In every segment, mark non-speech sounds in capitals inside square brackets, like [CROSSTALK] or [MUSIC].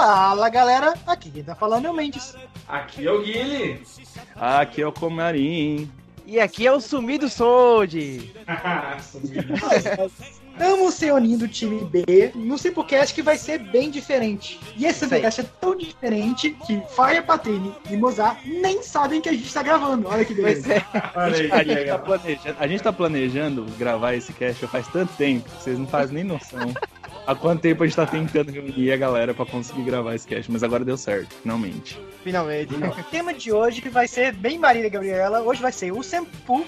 Fala galera, aqui quem tá falando é o Mendes. Aqui é o Guilherme. Aqui é o Comarim. E aqui é o Sumido Sold. [LAUGHS] Estamos se unindo o time B no Simplecast que vai ser bem diferente. E esse Simplecast é tão diferente que Fire, Patrini e Mozart nem sabem que a gente tá gravando. Olha que beleza. É. Olha A que gente, tá planejando, a gente tá planejando gravar esse cast faz tanto tempo que vocês não fazem nem noção. [LAUGHS] Há quanto tempo a gente tá tentando reunir a galera pra conseguir gravar esse cast, mas agora deu certo, finalmente. Finalmente. O tema de hoje vai ser bem Marília Gabriela. Hoje vai ser o Sempu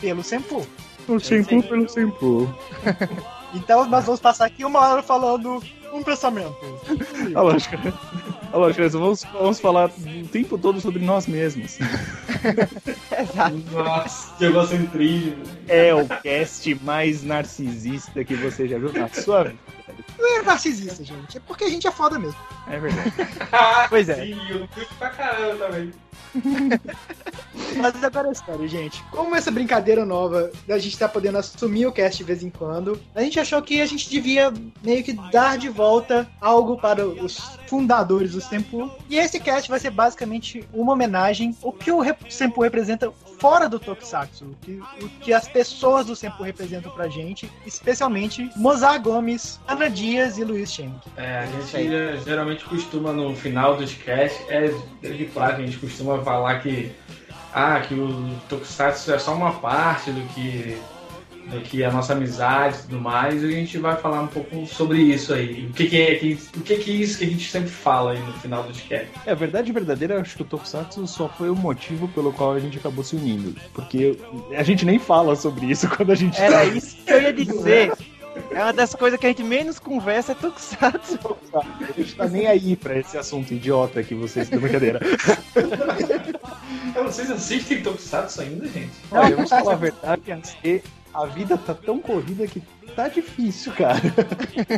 pelo Sempu. O shampoo pelo shampoo. [LAUGHS] Então nós vamos passar aqui uma hora falando um pensamento. A lógica. A lógica, vamos, vamos falar o tempo todo sobre nós mesmos. [LAUGHS] Exato. Nossa, que egocentrismo. É o cast mais narcisista que você já viu na sua vida. Não é narcisista, gente. É porque a gente é foda mesmo. É verdade. [LAUGHS] Pois é. Sim, eu curto pra caramba também. [LAUGHS] Mas agora é sério, gente. Como essa brincadeira nova da gente tá podendo assumir o cast de vez em quando, a gente achou que a gente devia meio que dar de volta algo para os fundadores do Sempu. E esse cast vai ser basicamente uma homenagem ao que o Sempu representa fora do Tokusatsu. O que, o que as pessoas do Sempu representam pra gente, especialmente Mozart Gomes, Ana Dias e Luiz Schenck. É, a gente geralmente costuma no final dos casts, é de praxe, a gente costuma falar que ah, que o Tokusatsu é só uma parte do que do que a nossa amizade e tudo mais, e a gente vai falar um pouco sobre isso aí. O que, que é que, o que, que é isso que a gente sempre fala aí no final dos casts. É, a verdade verdadeira, eu acho que o Tokusatsu só foi o motivo pelo qual a gente acabou se unindo. Porque a gente nem fala sobre isso [LAUGHS] quando a gente Era tá isso que eu ia dizer. É uma das coisas que a gente menos conversa é Tokusatsu. A gente tá nem aí pra esse assunto idiota que vocês estão brincadeira. [LAUGHS] Vocês assistem Tokusatsu ainda, gente? Olha, vamos falar a verdade, a vida tá tão corrida que tá difícil, cara.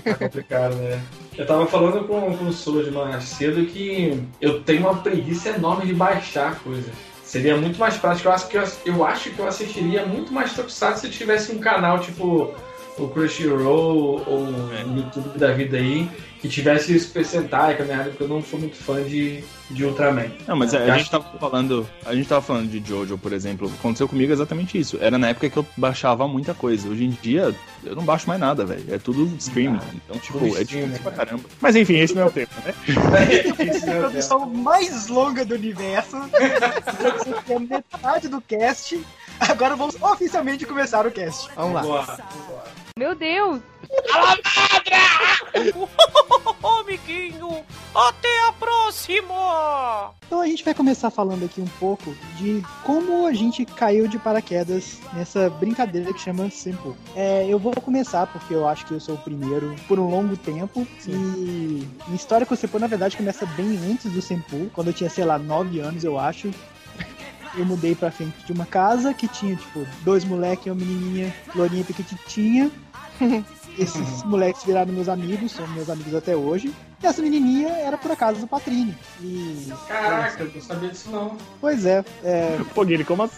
Tá complicado, né? Eu tava falando com, com o Soji mais cedo que eu tenho uma preguiça enorme de baixar coisas. Seria muito mais prático. Eu acho que eu, eu acho que eu assistiria muito mais Tokusatsu se tivesse um canal tipo o Crunchyroll ou o YouTube da vida aí que tivesse Kamen Rider, porque eu não sou muito fã de, de Ultraman. Não, mas a, Eu a gente tava falando. A gente tava falando de Jojo, por exemplo. Aconteceu comigo exatamente isso. Era na época que eu baixava muita coisa. Hoje em dia, eu não baixo mais nada, velho. É tudo streaming. Então, tipo, é difícil pra né? caramba. Mas enfim, esse não é o tema, né? [LAUGHS] a produção mais longa do universo. Tem [LAUGHS] metade do cast. Agora vamos oficialmente começar o cast. Vamos lá. Boa. Meu Deus! [LAUGHS] Ô, amiguinho, até a próxima! Então a gente vai começar falando aqui um pouco de como a gente caiu de paraquedas nessa brincadeira que chama Simple. É, eu vou começar porque eu acho que eu sou o primeiro por um longo tempo. E a história com o Simple, na verdade, começa bem antes do Simple, quando eu tinha, sei lá, 9 anos, eu acho. Eu mudei pra frente de uma casa que tinha, tipo, dois moleques e uma menininha, lourinha pequititinha. [LAUGHS] Esses moleques viraram meus amigos, são meus amigos até hoje. E essa menininha era por acaso do Patrini. E. Caraca, eu não sabia disso não. Pois é, é, Pô, Guilherme, como assim?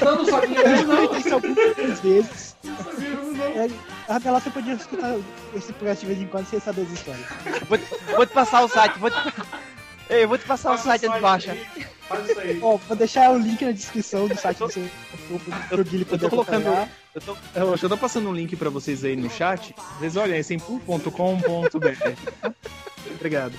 Eu não sabia eu disso não. [LAUGHS] isso algumas vezes. Não sabia disso não. É, Rafaela, você podia escutar esse podcast de vez em quando sem saber as histórias. Vou te, vou te passar o site. Vou te... Ei, eu vou te passar o Faz site de aí, baixa. Faz isso aí. Ó, vou deixar o link na descrição do site do seu pro, Guilherme Eu poder tô colocando. Eu tô, eu eu tô passando um link pra vocês aí no chat. Vocês olhem, é sempu.com.br. Obrigado.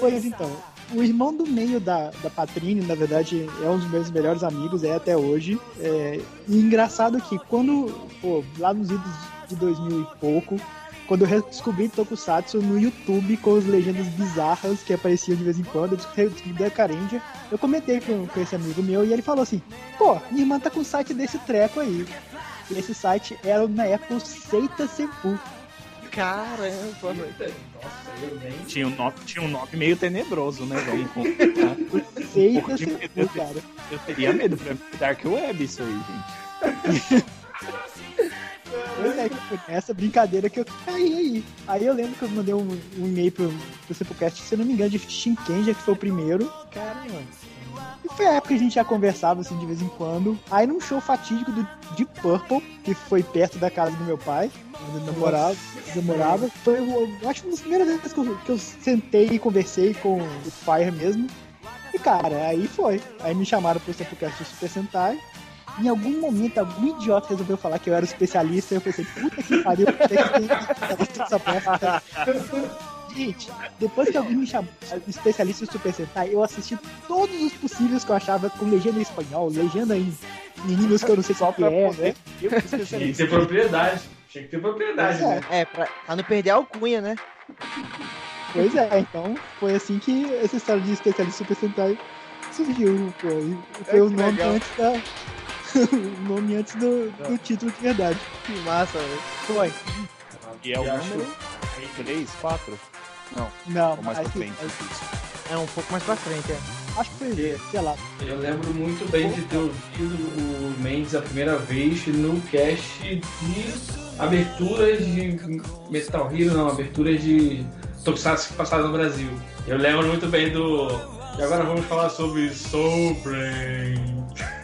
Pois então, o irmão do meio da, da Patrine, na verdade, é um dos meus melhores amigos, é até hoje. É, e engraçado que quando, pô, lá nos idos de 2000 e pouco, quando eu descobri Tokusatsu no YouTube com as legendas bizarras que apareciam de vez em quando, eu descobri da Carendia, eu comentei com, com esse amigo meu e ele falou assim: pô, minha irmã tá com o site desse treco aí. E esse site era na época o Seita Senpu. Caramba, Nossa, eu nem. Tinha um nome, tinha um nome meio tenebroso, né? Vamos combinar. Seita Senpu, medo. cara. Eu teria medo pra Dark Web isso aí, gente. [LAUGHS] Pois é, foi nessa brincadeira que eu caí aí. Aí eu lembro que eu mandei um, um e-mail pro, pro Simplecast, se eu não me engano, de Shinkenja, que foi o primeiro. Cara, mano, E foi a época que a gente já conversava assim de vez em quando. Aí num show fatídico do Deep Purple, que foi perto da casa do meu pai, onde eu namorava. Foi, eu acho, uma das primeiras vezes que eu, que eu sentei e conversei com o Fire mesmo. E cara, aí foi. Aí me chamaram pro Samplecast do Super Sentai. Em algum momento, algum idiota resolveu falar que eu era o especialista. E eu pensei, puta que pariu, por que especialista nessa bosta? Gente, depois que alguém me chamou especialista em Super Sentai, eu assisti todos os possíveis que eu achava com legenda em espanhol, legenda em meninos que eu não sei qual que é, né? Eu fui Tinha que ter propriedade. Tinha que ter propriedade, Pois é. né? É, pra, pra não perder a alcunha, né? Pois é, então foi assim que essa história de especialista em Super Sentai surgiu. Pô, e foi É, o nome legal. antes da. O [LAUGHS] nome antes do, do título de verdade. Que massa, velho. Foi. E é o número 3, 4? Não, Ou mais pra acho, que, frente? É um pouco mais pra frente, é. acho que foi, sei lá. Eu lembro muito bem de ter ouvido o Mendes a primeira vez no cast de aberturas de Metal Hero, não, aberturas de Tokusatsu que passaram no Brasil. Eu lembro muito bem do. E agora vamos falar sobre Soul Brain. [LAUGHS]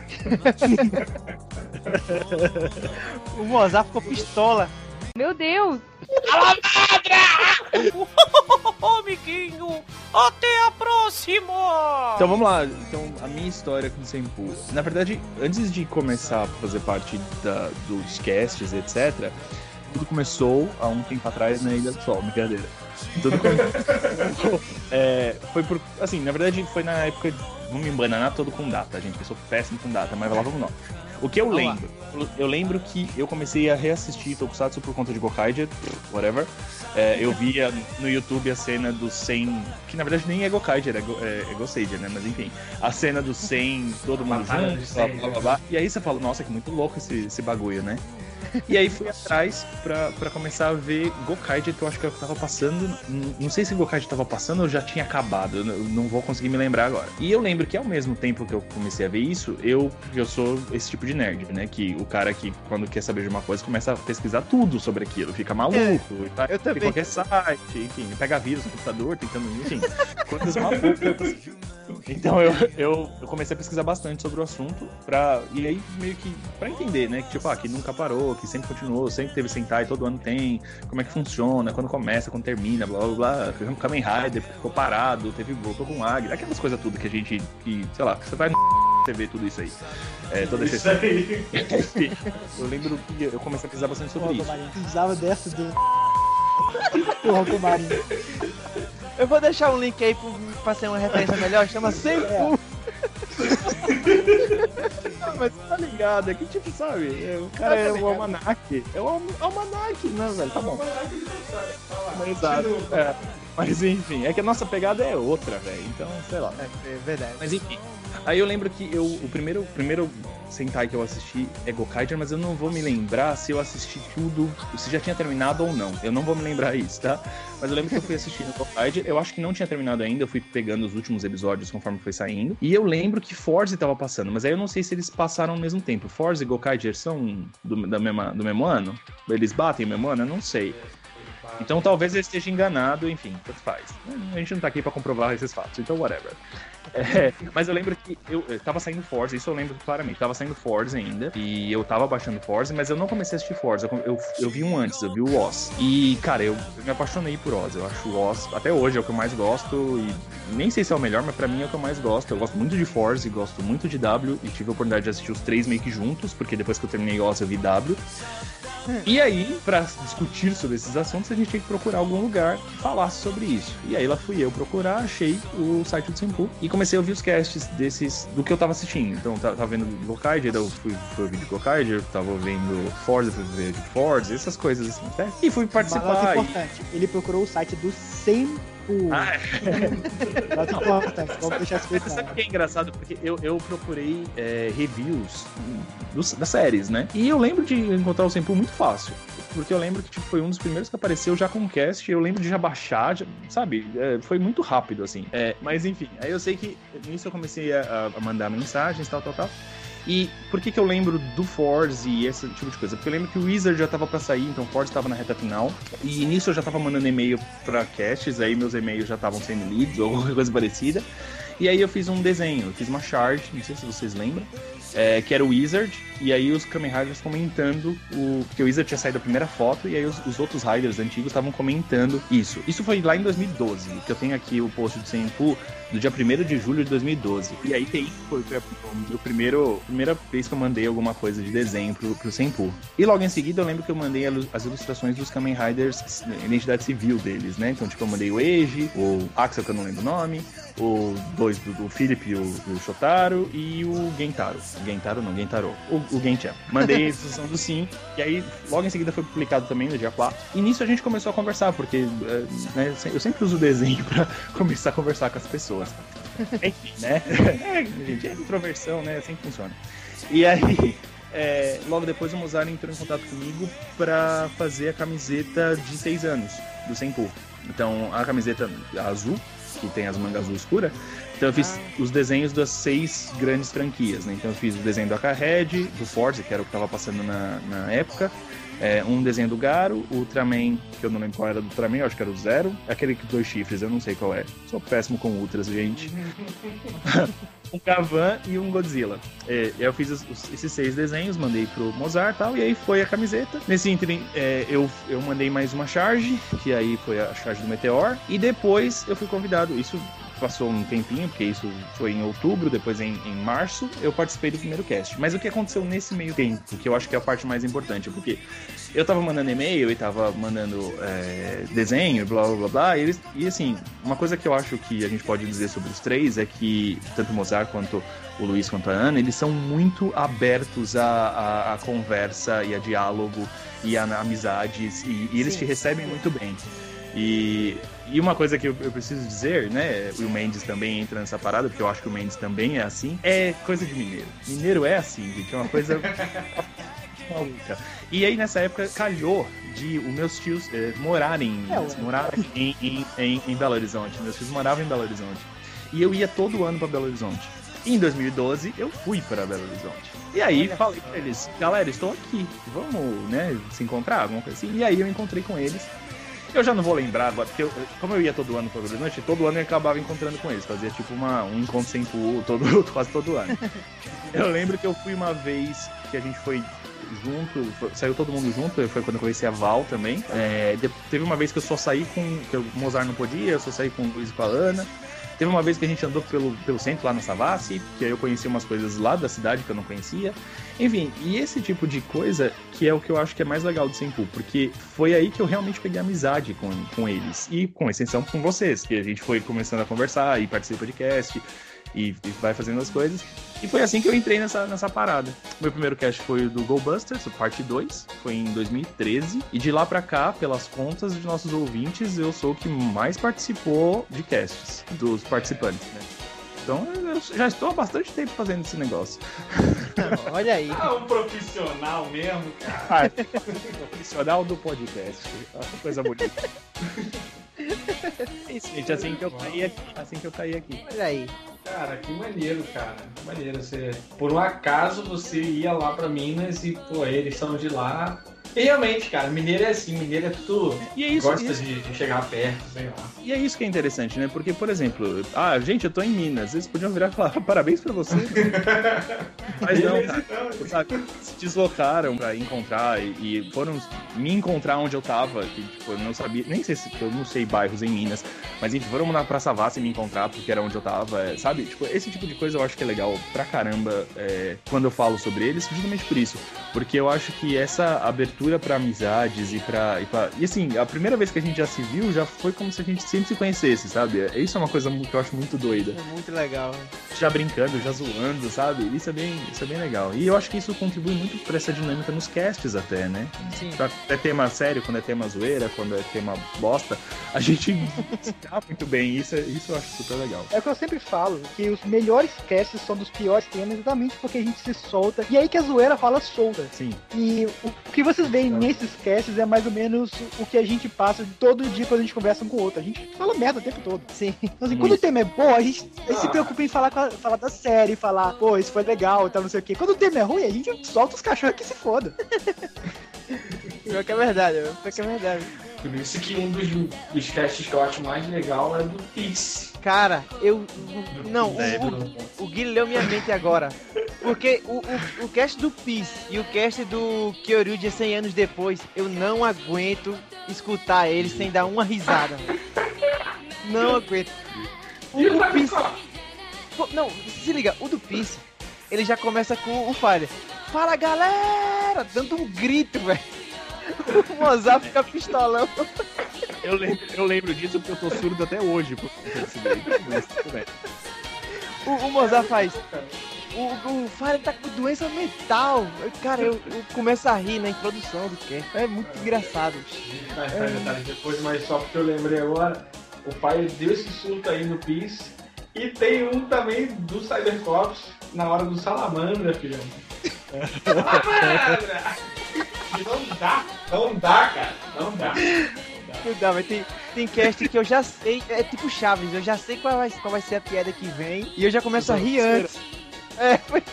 O Mozart ficou pistola. Meu Deus! [LAUGHS] Ô, amiguinho, até a próxima! Então vamos lá. Então, a minha história com o Senpu. Na verdade, antes de começar a fazer parte da- dos casts, etc., tudo começou há um tempo atrás na Ilha do Sol, brincadeira. Tudo começou. [LAUGHS] é, foi por. Assim, na verdade, foi na época. Vamos me embananar todo com data, gente. Eu sou péssimo com data, mas lá vamos nós. O que eu lembro? Eu- lembro que eu comecei a reassistir Tokusatsu por conta de Gokaiger, whatever. É, eu via no YouTube a cena do 100, que na verdade nem é Gokaiger, é, Go, é, é Goseiger, né? Mas enfim, a cena do 100, todo mundo junto, blá, 100, blá, blá, blá. E aí você fala, nossa, que muito louco esse, esse bagulho, né? E aí fui atrás pra, pra começar a ver Gokaiger, que eu acho que eu tava passando. Não sei se Gokaiger tava passando ou já tinha acabado, não vou conseguir me lembrar agora. E eu lembro que ao mesmo tempo que eu comecei a ver isso, eu, eu sou esse tipo de nerd, né? Que o cara que, quando quer saber de uma coisa, começa a pesquisar tudo sobre aquilo, fica maluco, e tá, eu também. qualquer site, enfim, pega vírus no computador, tentando, enfim, [LAUGHS] coisas malucas. Então eu, eu, eu comecei a pesquisar bastante sobre o assunto pra, e aí meio que pra entender, né? Que tipo, ah, que nunca parou, que sempre continuou, sempre teve Sentai, todo ano tem, como é que funciona, quando começa, quando termina, blá blá blá. Teve um Kamen Rider ficou parado, teve voltou com Águia, aquelas coisas tudo que a gente, que, sei lá, que você vai no [LAUGHS] você vê tudo isso aí. É, toda essa Isso aí. [LAUGHS] Eu lembro que eu comecei a pesquisar bastante sobre Porra, isso. Comarinho, precisava dessa do. [LAUGHS] Porra, Comarinho. Eu vou deixar um link aí pra ser uma referência melhor, chama Senpu. É, Ah, mas tá ligado, é que tipo, sabe? é, o cara é o almanac. É o alm- almanac, né, velho? Tá bom. Exato. É. Mas enfim, é que a nossa pegada é outra, velho. Então, sei lá. É, é verdade. Mas enfim. Aí eu lembro que eu, o primeiro, o primeiro Sentai que eu assisti é Gokaiger, mas eu não vou me lembrar se eu assisti tudo, se já tinha terminado ou não. Eu não vou me lembrar isso, tá? Mas eu lembro que eu fui assistindo Gokaiger, eu acho que não tinha terminado ainda, eu fui pegando os últimos episódios conforme foi saindo. E eu lembro que Forze tava passando, mas aí eu não sei se eles passaram ao mesmo tempo. Forze e Gokaiger são do, da mesma, do mesmo ano? Eles batem o mesmo ano? Eu não sei. Então talvez eu esteja enganado, enfim, tanto faz. A gente não tá aqui pra comprovar esses fatos, então whatever. É, [LAUGHS] mas eu lembro que eu, eu tava saindo Forza, isso eu lembro claramente. Tava saindo Forza ainda, e eu tava baixando Forza, mas eu não comecei a assistir Forza. Eu, eu, eu vi um antes, eu vi o Oz. E, cara, eu, eu me apaixonei por Oz. Eu acho o Oz, até hoje, é o que eu mais gosto. E nem sei se é o melhor, mas pra mim é o que eu mais gosto. Eu gosto muito de Forza e gosto muito de W. E tive a oportunidade de assistir os três meio que juntos, porque depois que eu terminei Oz, eu vi W. E aí, pra discutir sobre esses assuntos, a gente tinha que procurar algum lugar que falasse sobre isso. E aí lá fui eu procurar, achei o site do Senpu e comecei a ouvir os casts desses do que eu tava assistindo. Então, tava, tava vendo Gokaiger, eu fui, fui ouvir de Gokaiger, tava vendo Forza, fui ver de Forza, essas coisas assim, né? E fui participar. nota e- importante. Ele procurou o site do Senpu. Ah, Nota importante. Vamos deixar isso bem Mas sabe o que é engraçado? Porque eu, eu procurei é, reviews dos- das séries, né? E eu lembro de encontrar o Senpu muito fácil. Porque eu lembro que tipo, foi um dos primeiros que apareceu já com o cast. Eu lembro de já baixar, já- sabe? É, foi muito rápido, assim. É, mas enfim, aí eu sei que nisso eu comecei a, a mandar mensagens, tal, tal, tal. E por que, que eu lembro do Force e esse tipo de coisa? Porque eu lembro que o Wizard já tava pra sair, então o Force tava na reta final. E nisso eu já tava mandando e-mail pra casts, aí meus e-mails já estavam sendo lidos ou [LAUGHS] coisa parecida. E aí eu fiz um desenho, eu fiz uma charge, não sei se vocês lembram, é, que era o Wizard, e aí os Kamen Riders comentando o. Porque o Wizard tinha saído a primeira foto, e aí os, os outros Riders antigos estavam comentando isso. Isso foi lá em 2012, que eu tenho aqui o post do Senpu do dia 1 de julho de 2012. E aí tem foi o primeiro primeira vez que eu mandei alguma coisa de desenho pro, pro Senpu. E logo em seguida eu lembro que eu mandei as ilustrações dos Kamen Riders, identidade civil deles, né? Então, tipo, eu mandei o Eiji, o Axel, que eu não lembro o nome, o dois do, do Philip, o, o Shotaro e o Gentaro. Gentaro não, Gentaro. O, o Genchan. Mandei [LAUGHS] a instrução do sim, e aí logo em seguida foi publicado também no dia 4. E nisso a gente começou a conversar, porque eh, né, eu sempre uso o desenho [LAUGHS] pra começar a conversar com as pessoas. [LAUGHS] Enfim, né? É, gente, é introversão, né? Assim funciona. E aí, é, logo depois o Mozart entrou em contato comigo para fazer a camiseta de 6 anos do Senpu. Então, a camiseta azul, que tem as mangas azul escura, então eu fiz os desenhos das seis grandes franquias, né? Então eu fiz o desenho do Akahead, do Forza, que era o que estava passando na, na época, é, um desenho do Garo, o Ultraman, que eu não lembro qual era do Ultraman, eu acho que era o Zero. Aquele com dois chifres, eu não sei qual é. Sou péssimo com Ultras, gente. [LAUGHS] um Gavan e um Godzilla. É, eu fiz os, os, esses seis desenhos, mandei pro Mozart e tal, e aí foi a camiseta. Nesse ínterim, é, eu, eu mandei mais uma charge, que aí foi a charge do Meteor, e depois eu fui convidado, isso passou um tempinho, porque isso foi em outubro, depois em, em março, eu participei do primeiro cast. Mas o que aconteceu nesse meio tempo, que eu acho que é a parte mais importante, porque eu tava mandando e-mail e tava mandando é, desenho, blá blá blá blá, e, eles, e assim, uma coisa que eu acho que a gente pode dizer sobre os três é que tanto o Mozart quanto o Luiz quanto a Ana, eles são muito abertos à, à, à conversa e a diálogo e a amizades, e, e eles Sim. te recebem muito bem. E, e uma coisa que eu, eu, preciso dizer, né? O Mendes também entra nessa parada, porque eu acho que o Mendes também é assim. É coisa de mineiro. Mineiro é assim, gente. É uma coisa. [LAUGHS] maluca. E aí nessa época calhou de os meus tios eh, morarem é, moraram em, em, em, em, Belo Horizonte. Meus tios moravam em Belo Horizonte. E eu ia todo ano para Belo Horizonte. Em 2012 eu fui para Belo Horizonte. E aí Olha falei pra eles, galera, estou aqui, vamos, né, se encontrar, alguma coisa assim. E aí eu encontrei com eles. Eu já não vou lembrar agora, porque eu, como eu ia todo ano Belo Horizonte, todo ano eu acabava encontrando com eles. Fazia tipo uma, um encontro sem pulo todo, [LAUGHS] quase todo ano. Eu lembro que eu fui uma vez que a gente foi junto, saiu todo mundo junto, foi quando eu conheci a Val também. É, teve uma vez que eu só saí com. que o Mozart não podia, eu só saí com o Luiz e com a Ana. Teve uma vez que a gente andou pelo, pelo centro lá na Savassi, que aí eu conheci umas coisas lá da cidade que eu não conhecia. Enfim, e esse tipo de coisa que é o que eu acho que é mais legal do Senpu, porque foi aí que eu realmente peguei amizade com, com eles. E com exceção com vocês, que a gente foi começando a conversar e participar do podcast e, e, vai fazendo as coisas. E foi assim que eu entrei nessa, nessa parada. Meu primeiro cast foi o do Go Busters, parte 2, foi em 2013. E de lá pra cá, pelas contas de nossos ouvintes, eu sou o que mais participou de casts dos participantes, né? Então eu já estou há bastante tempo fazendo esse negócio. Olha aí. Ah, um profissional mesmo, cara. Ah, profissional do podcast. Coisa bonita. [LAUGHS] Isso, gente, assim que eu caí aqui. Assim que eu caí aqui. Olha aí. Cara, que maneiro, cara. Que maneiro. Você, por um acaso você ia lá pra Minas e, pô, eles são de lá. E realmente, cara, mineiro é assim, mineiro é tudo. E é isso, gosta isso. De, de, chegar perto, sei lá. E é isso que é interessante, né? Porque, por exemplo, ah, gente, eu tô em Minas. Eles podiam virar e falar, [LAUGHS] parabéns pra você. [LAUGHS] Mas não, cara, sabe, se deslocaram pra encontrar e, e, foram me encontrar onde eu tava. Que, tipo, eu não sabia, nem sei se eu não sei bairros em Minas, mas enfim, foram na Praça Vassa e me encontrar porque era onde eu tava, é, sabe? Tipo, esse tipo de coisa eu acho que é legal pra caramba é, quando eu falo sobre eles, justamente por isso. Porque eu acho que essa abertura para amizades e pra, e pra. E assim, a primeira vez que a gente já se viu já foi como se a gente sempre se conhecesse, sabe? Isso é uma coisa que eu acho muito doida. É muito legal. Né? Já brincando, já zoando, sabe? Isso é bem, isso é bem legal. E eu acho que isso contribui muito pra essa dinâmica nos casts até, né? Sim. Quando é tema sério, quando é tema zoeira, quando é tema bosta, a gente dá [LAUGHS] muito bem. Isso, é, isso eu acho super legal. É o que eu sempre falo, que os melhores casts são dos piores temas exatamente porque a gente se solta. E aí que a zoeira fala solta. Sim. E o que vocês veem nesses casts é mais ou menos o que a gente passa todo dia quando a gente conversa um com o outro. A gente fala merda o tempo todo. Sim. Então, assim, quando o tema é bom, a gente, a gente se preocupa em falar, a, falar da série, falar, pô, isso foi legal e tal, não sei o quê. Quando o tema é ruim, a gente solta os cachorros que se foda. [LAUGHS] Pior que é verdade, pior que é verdade. Por isso que um dos, dos casts que eu acho mais legal é do Peace Cara, eu. Não, o, o, o Gui leu minha mente agora. Porque o, o, o cast do Peace e o cast do Kyoryu de 100 anos depois, eu não aguento escutar ele sem dar uma risada. Não aguento. O, E o o Peace. Não, se liga, o do Peace, ele já começa com o Fire. Fala galera! Dando um grito, velho. O Mozart fica pistolão. Eu lembro, eu lembro disso porque eu tô surdo até hoje. O, o Mozart faz. O, o Fire tá com doença mental. Eu- Cara, eu, eu começo a rir na introdução do que É muito engraçado. Mais tarde, mais tarde, depois, mas só porque eu lembrei agora, o pai deu esse surto aí no Peace. E tem um também do Cybercops na hora do Salamandra, filho. Salamandra! Não dá, não dá, cara, não dá. Não dá, mas tem, tem cast que eu já sei. É tipo Chaves, eu já sei qual vai, qual vai ser a piada que vem. E eu já começo a rir antes. É, pois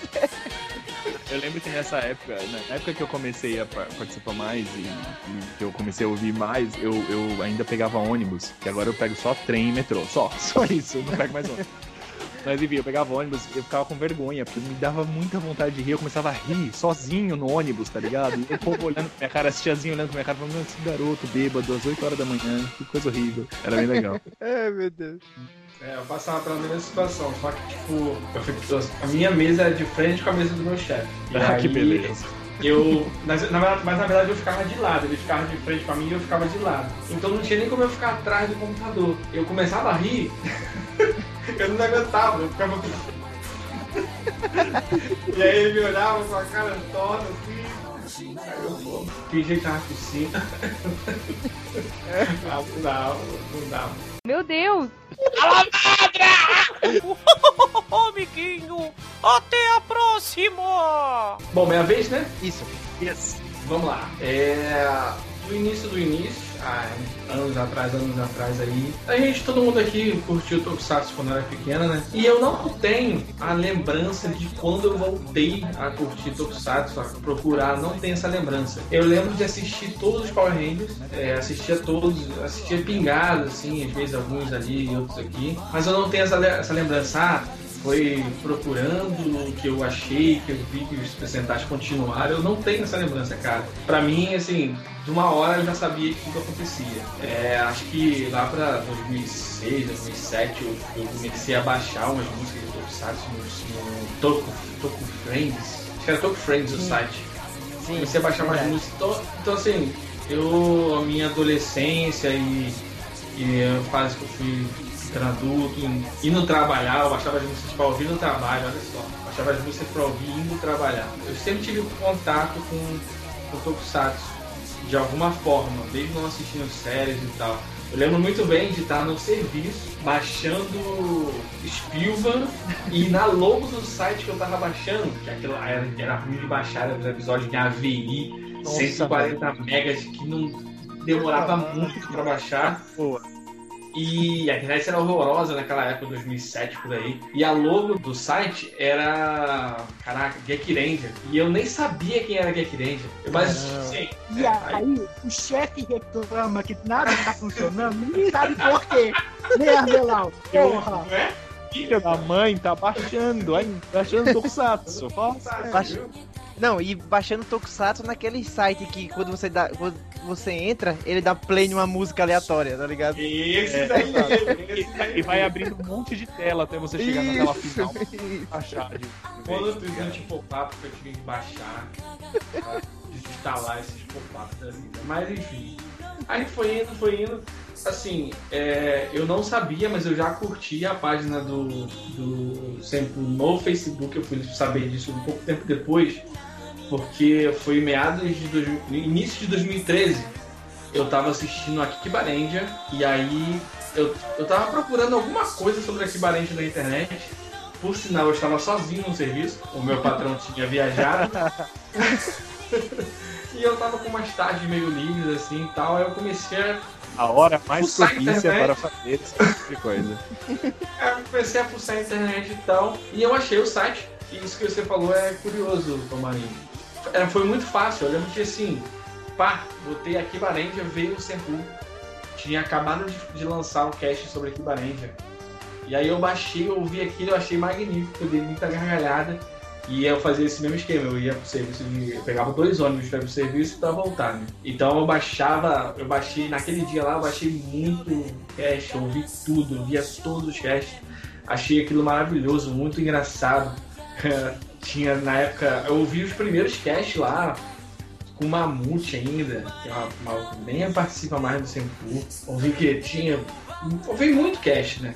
Eu lembro que nessa época, na época que eu comecei a par- participar mais e, e que eu comecei a ouvir mais, eu, eu ainda pegava ônibus, que agora eu pego só trem e metrô. Só, [LAUGHS] só isso, eu não pego mais ônibus. Mas enfim, eu pegava ônibus eu ficava com vergonha, porque me dava muita vontade de rir, eu começava a rir sozinho no ônibus, tá ligado? E o povo olhando pra minha cara, as tiazinhas olhando pra minha cara, falando, "Meu, esse garoto bêbado às 8 horas da manhã, que coisa horrível. Era bem legal. [LAUGHS] é, meu Deus. É, eu passava pela mesma situação, só que tipo, eu fico, a minha mesa é de frente com a mesa do meu chefe. Ah, que aí, beleza. Eu, mas, na, verdade- mas na verdade eu ficava de lado, ele ficava de frente pra mim e eu ficava de lado. Então não tinha nem como eu ficar atrás do computador. Eu começava a rir, eu não aguentava, eu ficava. e aí ele me olhava com a cara torta assim. Aí eu pô, fingi que tava tossindo. [LAUGHS] Ah, não dá, não dá. Meu Deus! [LAUGHS] Ô, amiguinho, até a próxima! Bom, minha vez, né? Isso. Yes. Vamos lá. É. Do início do início, anos atrás, anos atrás aí, a gente, todo mundo aqui curtiu Tokusatsu quando era pequena, né? E eu não tenho a lembrança de quando eu voltei a curtir Tokusatsu, a procurar, não tenho essa lembrança. Eu lembro de assistir todos os Power Rangers, é, assistia todos, assistia pingados, assim, às vezes alguns ali e outros aqui, mas eu não tenho essa, essa lembrança. Ah, foi procurando o que eu achei, que eu vi que os percentais continuaram. Eu não tenho essa lembrança, cara. Pra mim, assim, de uma hora eu já sabia que tudo acontecia. É, acho que lá pra 2006, 2007 eu, eu comecei a baixar umas músicas de Tokusatsu no, no Toku, Toku Friends. Acho que era Toku Friends o site. Sim. Comecei a baixar mais verdade. músicas. Então, então, assim, eu, a minha adolescência e, e a fase que eu fui ficando adulto, indo trabalhar, eu baixava as músicas pra ouvir no trabalho, olha só. Baixava as músicas pra ouvir indo trabalhar. Eu sempre tive contato com, com Tokusatsu, de alguma forma, mesmo não assistindo séries e tal. Eu lembro muito bem de estar no serviço, baixando Spilvan e na logo do site que eu tava baixando, que aquilo era, era ruim de baixar, era os episódios de AVI, Nossa, 140 megas, que não demorava muito pra baixar. Boa. E a internet era horrorosa naquela época, 2007 por aí. E a logo do site era. Caraca, Geek Ranger. E eu nem sabia quem era Geek Ranger. Mas, assim, E aí, o chefe reclama que nada tá funcionando, ninguém sabe por quê. Né, Armelau? Porra! não é? Filha da mãe tá baixando, aí, baixando Tokusatsu. Nossa. Baixa- Não, e baixando Tokusatsu naquele site que quando você dá. Quando você entra, ele dá play numa música aleatória, tá ligado? Esse É, daí, daí. E vai abrindo um monte de tela até você chegar na tela final. Achar de. Quando eu fiz pop que eu tive que baixar, pra desinstalar esses pop-ups da vida. Mas enfim. Aí foi indo, foi indo. Assim, é, eu não sabia, mas eu já curti a página do, do no Facebook. Eu fui saber disso um pouco tempo depois, porque foi meados de dois, início de 2013. Eu tava assistindo a Kibarendia e aí eu, eu tava procurando alguma coisa sobre a Kibarendia na internet. Por sinal, eu estava sozinho no serviço, o meu patrão tinha viajado. [LAUGHS] [LAUGHS] e eu tava com umas tardes meio livres assim e tal, aí eu comecei a A hora mais propícia para fazer esse tipo de coisa. Aí [LAUGHS] eu comecei a fuçar a internet e tal, e eu achei o site. E isso que você falou é curioso, Tomarinho. É, foi muito fácil, eu lembro que assim, pá, botei aqui Barendia, veio o Senpu. Tinha acabado de, de lançar um cast sobre Kibarendia. E aí eu baixei, eu ouvi aquilo, eu achei magnífico, eu dei muita gargalhada. E eu fazia esse mesmo esquema, eu ia pro serviço, eu pegava dois ônibus para o serviço para voltar, né? Então eu baixava, eu baixei, naquele dia lá, eu baixei muito cast, eu ouvi tudo, eu via todos os casts. Achei aquilo maravilhoso, muito engraçado. [LAUGHS] Tinha na época, eu ouvi os primeiros casts lá, com Mamute ainda, que é uma maluco nem participa mais do Sempu. Ouvi que tinha. Ouvi muito cast, né?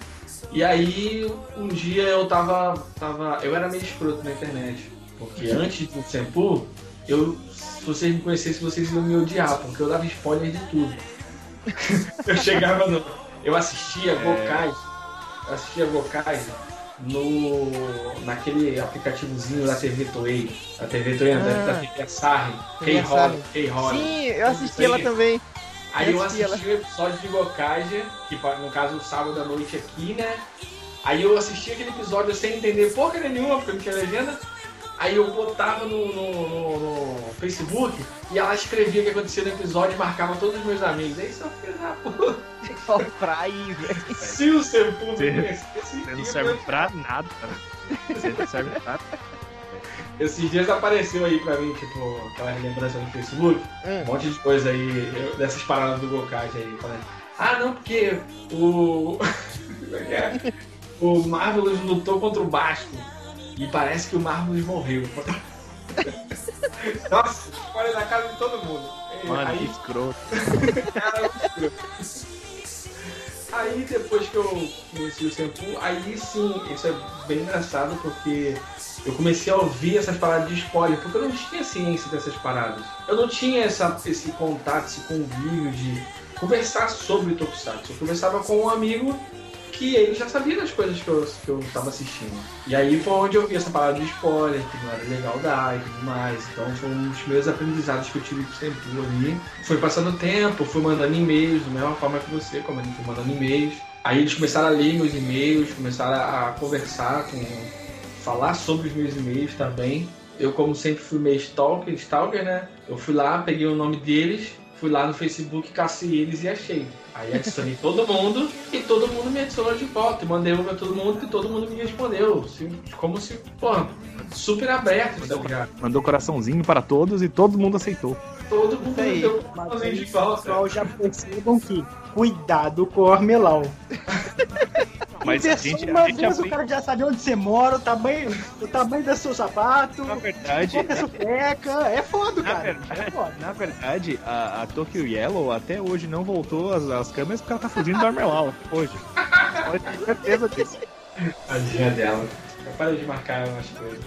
E aí um dia eu tava. tava eu era meio escroto na internet. Porque antes do Sempu, eu. Se vocês me conhecessem, vocês iam me odiar, porque eu dava spoiler de tudo. [LAUGHS] eu chegava no. Eu assistia é... Gokais. Eu assistia Gokais no naquele aplicativozinho da TV Toei, a TV Toei, ah, da, TV Sarri, K-Hall. Sim, eu assisti ela também. Aí eu assisti, eu assisti o episódio de Gokage, que no caso sábado à noite aqui, né? Aí eu assisti aquele episódio sem entender porca nenhuma, porque não tinha legenda. Aí eu botava no, no, no, no Facebook e ela escrevia o que acontecia no episódio e marcava todos os meus amigos. Aí só filho da puta. pra ir, velho. Se o seu público Você não serve pra nada, cara. Você não serve pra nada. Esses dias apareceu aí pra mim, tipo, aquela lembrança no Facebook, hum. um monte de coisa aí, eu, dessas paradas do Gokage aí. Falando, ah, não, porque o. É [LAUGHS] é? o Marvelous lutou contra o Basco. E parece que o Marvelous morreu. [LAUGHS] Nossa, olha na cara de todo mundo. Mano, aí... que escroto. aí depois que eu conheci o Senpu, aí sim, isso é bem engraçado porque eu comecei a ouvir essas paradas de spoiler, porque eu não tinha ciência dessas paradas. Eu não tinha essa, esse contato, esse convívio de conversar sobre Tokusatsu. Eu conversava com um amigo que ele já sabia das coisas que eu, que eu tava assistindo. E aí foi onde eu vi essa parada de spoiler, que não era legal dar e tudo mais. Então foi um dos meus aprendizados que eu tive sempre ali. Foi passando tempo, fui mandando e-mails, da mesma forma que você, como gente foi mandando e-mails. Aí eles começaram a ler meus e-mails, começaram a conversar com. Falar sobre os meus e-mails também. Eu, como sempre, fui meio stalker, stalker, né? Eu fui lá, peguei o nome deles, fui lá no Facebook, cacei eles e achei. Aí adicionei [LAUGHS] todo mundo e todo mundo me adicionou de volta. E mandei um pra todo mundo e todo mundo me respondeu. Como se, pô, super aberto, tá ligado? Mandou coraçãozinho para todos e todo mundo aceitou. Todo mundo me deu coraçãozinho de volta. Pessoal, já percebam que cuidado com o Armelau. Mas a gente, uma a gente vez o cara já sabe onde você mora, o tamanho, o tamanho do seu sapato, na verdade, é a sua peca. É foda, na cara. Verdade, é foda. Na verdade, a, a Tokyo Yellow até hoje não voltou às, às câmeras porque ela tá fugindo do Armelau hoje. Pode ter certeza disso. Tadinha dela. Eu parei de marcar umas coisas.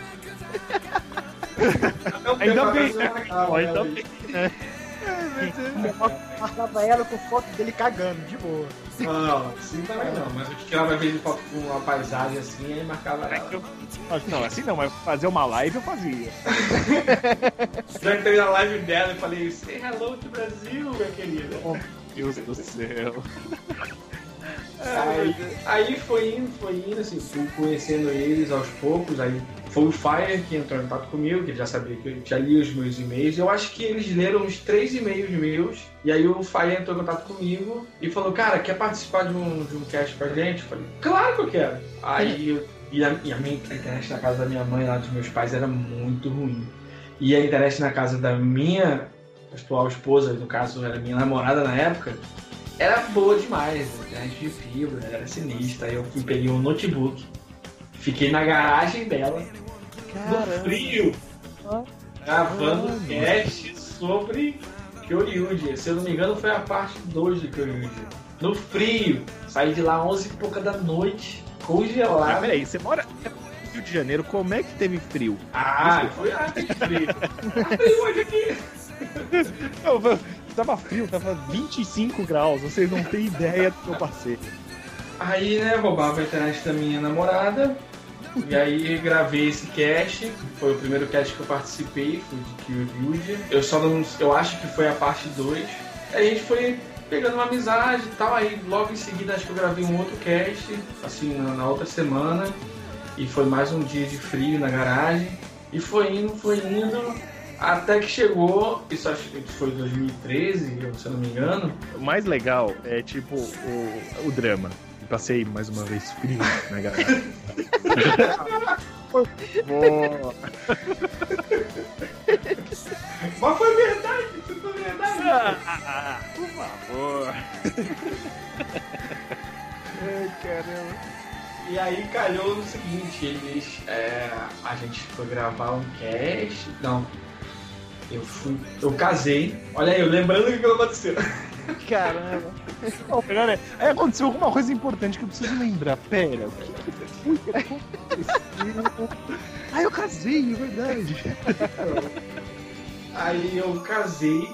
Ainda bem, né? Ainda bem, né? Marcava ela com foto dele cagando, de boa. Não, não, assim também não. Mas eu tirava vez de foto com uma paisagem assim, aí marcava ela. Não, assim não, mas fazer uma live eu fazia. Já entrei na live dela e falei, say hello to Brasil, minha querida. Oh, Deus do céu. Aí, aí foi indo, foi indo, assim, fui conhecendo eles aos poucos, aí foi o Fire que entrou em contato comigo, que ele já sabia que eu já li os meus e-mails. Eu acho que eles leram uns três e-mails meus, e aí o Fire entrou em contato comigo e falou, cara, quer participar de um, de um cast com a gente? Eu falei, claro que eu quero! Aí, e a, e a minha internet na casa da minha mãe, lá dos meus pais, era muito ruim. E a internet na casa da minha atual esposa, no caso era minha namorada na época, era boa demais, internet de fibra, era sinistra. Aí eu peguei um notebook, fiquei na garagem dela, Caramba. no frio, gravando cast sobre Kyoryuji. Se eu não me engano, foi a parte 2 do Kyoryuji. No frio, saí de lá 11 e pouca da noite, congelado. Mas peraí, você mora no Rio de Janeiro, como é que teve frio? Ah, foi lá que frio. Frio hoje aqui. [LAUGHS] Tava frio, tava 25 graus, vocês não têm ideia do que eu passei. Aí, né, roubava a internet da minha namorada. E aí gravei esse cast, foi o primeiro cast que eu participei, foi de Kyoryuji. Eu só não. Eu acho que foi a parte 2. Aí a gente foi pegando uma amizade e tal. Aí logo em seguida acho que eu gravei um outro cast, assim, na, na outra semana. E foi mais um dia de frio na garagem. E foi indo, foi indo. Até que chegou, isso acho que foi 2013, se eu não me engano. O mais legal é tipo o, o drama. Passei mais uma vez frio, né, galera? [LAUGHS] Boa. Mas foi verdade, isso foi verdade. Por favor. [LAUGHS] Ai, caramba. E aí calhou no seguinte, eles. é, a gente foi gravar um cast. Não. Eu fui. Eu casei. Olha aí, eu lembrando o que aconteceu. [LAUGHS] Caramba. Não, pera, aí aconteceu alguma coisa importante que eu preciso lembrar. Pera, o que, aconteceu? Ah, eu casei, é verdade. Aí eu casei.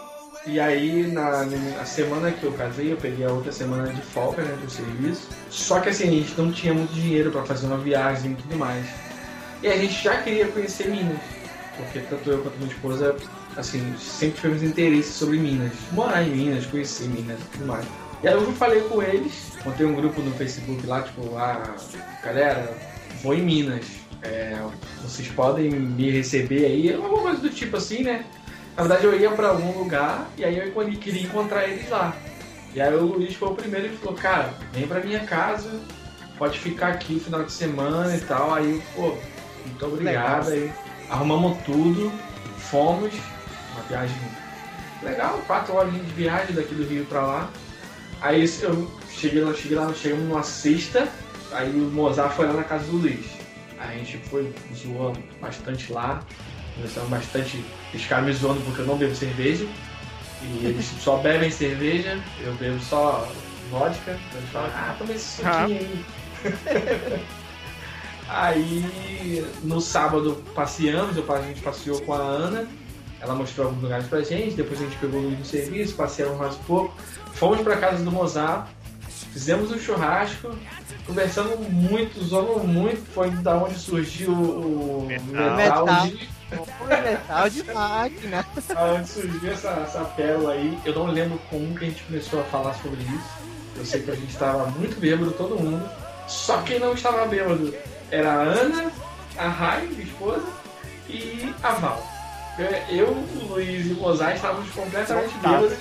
E aí na, na semana que eu casei, eu peguei a outra semana de folga, né, do serviço. Só que assim, a gente não tinha muito dinheiro pra fazer uma viagem e tudo mais. E a gente já queria conhecer Minas. Porque tanto eu quanto minha esposa, assim, sempre tivemos interesse sobre Minas. Morar em Minas, conhecer Minas e tudo mais. E aí eu falei com eles, montei um grupo no Facebook lá, tipo, ah, galera, vou em Minas. É, vocês podem me receber aí, alguma coisa do tipo assim, né? Na verdade eu ia pra algum lugar e aí eu queria encontrar eles lá. E aí o Luiz foi o primeiro que falou, cara, vem pra minha casa, pode ficar aqui o final de semana e tal. Aí, pô, muito obrigado aí. Arrumamos tudo, fomos, uma viagem legal, quatro horas de viagem daqui do Rio pra lá. Aí eu cheguei lá, cheguei lá, chegamos numa sexta, aí o Mozart foi lá na casa do Luiz. A gente foi zoando bastante lá, conversando bastante. Eles ficaram me zoando porque eu não bebo cerveja. E eles só bebem cerveja, eu bebo só vodka. Eles falam, ah, toma esse suquinho aí. [LAUGHS] aí no sábado passeamos, eu- a gente passeou com a Ana. Ela mostrou alguns lugares pra gente, depois a gente pegou o serviço, passeamos mais um pouco. Fomos pra casa do Mozart, fizemos um churrasco, conversamos muito, zoamos muito, foi da onde surgiu o Metal. metal, Metal. de- metal de máquina. Aonde surgiu essa, essa pérola aí. Eu não lembro como que a gente começou a falar sobre isso. Eu sei que a gente estava muito bêbado, todo mundo. Só quem não estava bêbado era a Ana, a Rai, minha esposa, e a Val. Eu, o Luiz e o Mozart estávamos completamente bêbados.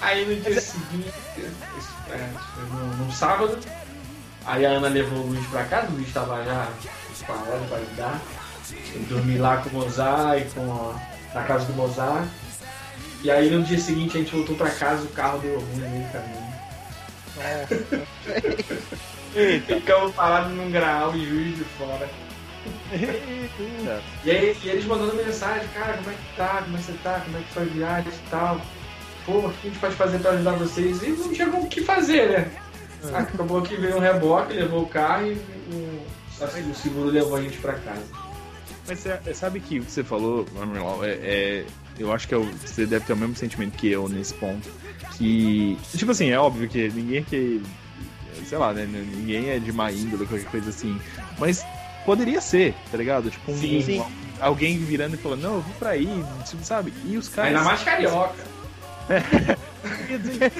Aí no dia seguinte, é, no, no sábado, aí a Ana levou o Luiz pra casa, o Luiz estava já parado para lidar. Eu dormi lá com o Mozart e com a, na casa do Mozart. E aí no dia seguinte a gente voltou pra casa, o carro deu ruim no meio do caminho. [LAUGHS] Ficamos parados num graal em Juiz de Fora. E aí e eles mandando mensagem, cara, como é que tá? Como é que você tá? Como é que foi a viagem e tal? Pô, o que a gente pode fazer pra ajudar vocês? E não tinha como o que fazer, né? Acabou que veio um reboque, levou o carro e o, assim, o seguro levou a gente pra casa. Mas você sabe que o que você falou, Manuel, é, é- eu acho que é você deve ter o mesmo sentimento que eu nesse ponto. Que, tipo assim, é óbvio que ninguém que. Sei lá, né? Ninguém é de má índole, qualquer coisa assim. Mas poderia ser, tá ligado? Tipo, um, Sim, sim. alguém virando e falando, não, eu vou pra aí, tipo, sabe? E os caras. Ainda mais carioca. Quer [LAUGHS] dizer,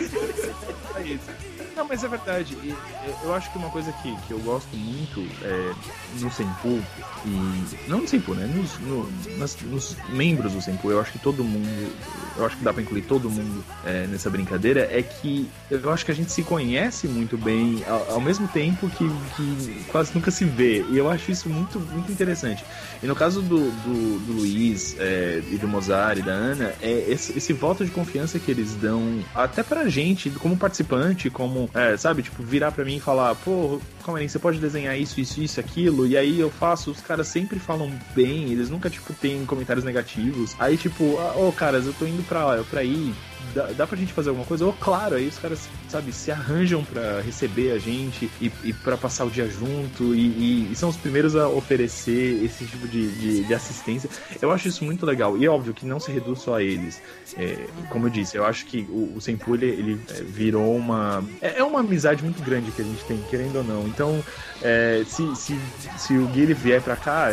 é [LAUGHS] isso. Não, mas é verdade. É, eu acho que uma coisa que, que eu gosto muito é, no Senpu, e. Não no Senpu, né? Nos, no- nas- nos membros do Senpu, eu acho que todo mundo. Eu acho que dá pra incluir todo mundo é, nessa brincadeira, é que eu acho que a gente se conhece muito bem ao, ao mesmo tempo que, que quase nunca se vê. E eu acho isso muito, muito interessante. E no caso do, do, do Luiz é, e do Mozart e da Ana, é esse, esse voto de confiança que eles dão até pra gente, como participante, como, é, sabe, tipo, virar pra mim e falar, pô, aí, você pode desenhar isso, isso, isso, aquilo, e aí eu faço, os caras sempre falam bem, eles nunca, tipo, têm comentários negativos. Aí, tipo, ah, ô, caras, eu tô indo pra, pra aí, dá, dá pra gente fazer alguma coisa? Ou, claro, aí os caras, sabe, se arranjam pra receber a gente e, e para passar o dia junto, e, e- e são os primeiros a oferecer esse tipo de, de, de assistência. Eu acho isso muito legal. E óbvio que não se reduz só a eles. É, como eu disse, eu acho que o, o Senpu, ele, ele, é, virou uma... É, é uma amizade muito grande que a gente tem, querendo ou não. Então, é, se, se, se o Guilherme vier pra cá,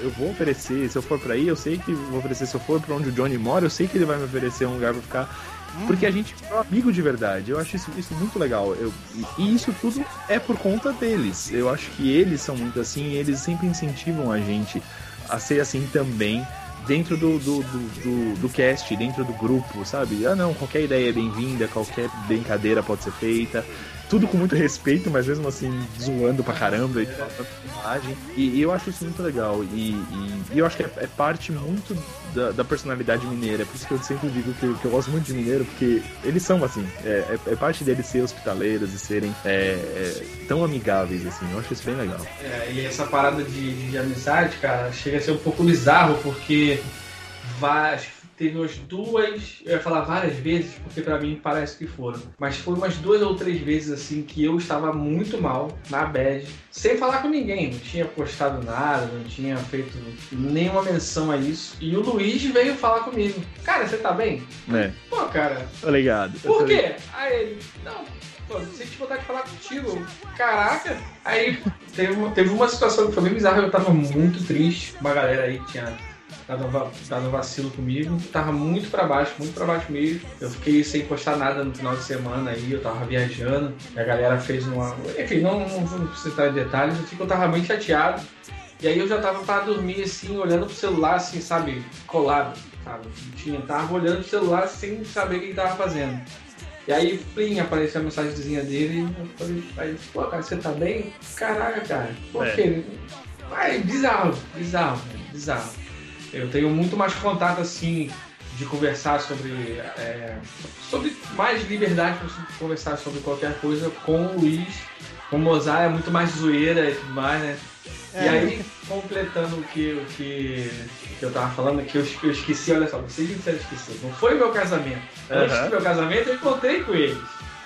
eu vou oferecer, se eu for pra aí, eu sei que vou oferecer, se eu for pra onde o Johnny mora, eu sei que ele vai me oferecer um lugar pra ficar. Porque a gente é um amigo de verdade. Eu acho isso, isso muito legal. Eu, e, isso tudo é por conta deles. Eu acho que eles são muito assim, eles sempre incentivam a gente a ser assim também. dentro do, do, do, do cast, dentro do grupo, sabe? Ah, não, qualquer ideia é bem-vinda, qualquer brincadeira pode ser feita tudo com muito respeito, mas mesmo assim zoando pra caramba e falando imagem. E, eu acho isso muito legal. E, e, e eu acho que é, é parte muito da, da, personalidade mineira. É por isso que eu sempre digo que, que, eu gosto muito de mineiro, porque eles são assim. É, é, é parte deles ser hospitaleiros e serem é, é, tão amigáveis, assim. Eu acho isso bem legal. É, e essa parada de, de amizade, cara, chega a ser um pouco bizarro, porque vai, teve umas duas, eu ia falar várias vezes, porque para mim parece que foram, mas foi umas duas ou três vezes assim que eu estava muito mal na bad, sem falar com ninguém, não tinha postado nada, não tinha feito nenhuma menção a isso. E o Luiz veio falar comigo: Cara, você tá bem? É. Pô, cara. Tô ligado. Por quê? Aí ele: Não, pô, senti vontade de falar contigo. Caraca. Aí teve uma, teve uma situação que foi bem bizarra, eu tava muito triste. Uma galera aí tinha dado, dado vacilo comigo. Tava muito para baixo, muito para baixo mesmo. Eu fiquei sem postar nada no final de semana aí, eu tava viajando. E a galera fez uma. Enfim, não, não vou citar detalhes, eu fico, eu tava bem chateado. E aí eu já tava para dormir assim, olhando pro celular, assim, sabe, colado, sabe? Tinha, tava olhando pro celular sem saber o que ele tava fazendo. E aí, plim, apareceu a mensagenzinha dele e eu falei, aí, pô, cara, você tá bem? Caraca, cara, por é. quê? Ai, bizarro, bizarro, bizarro. Eu tenho muito mais contato assim de conversar sobre é, sobre mais liberdade para conversar sobre qualquer coisa com o Luiz. Com o Mozart é muito mais zoeira e tudo mais, né? É. E aí, completando o que, o que, que eu tava falando, que eu, eu esqueci, olha só, vocês me disseram esquecer. Não foi o meu casamento. Uhum. Antes do meu casamento, eu encontrei com eles.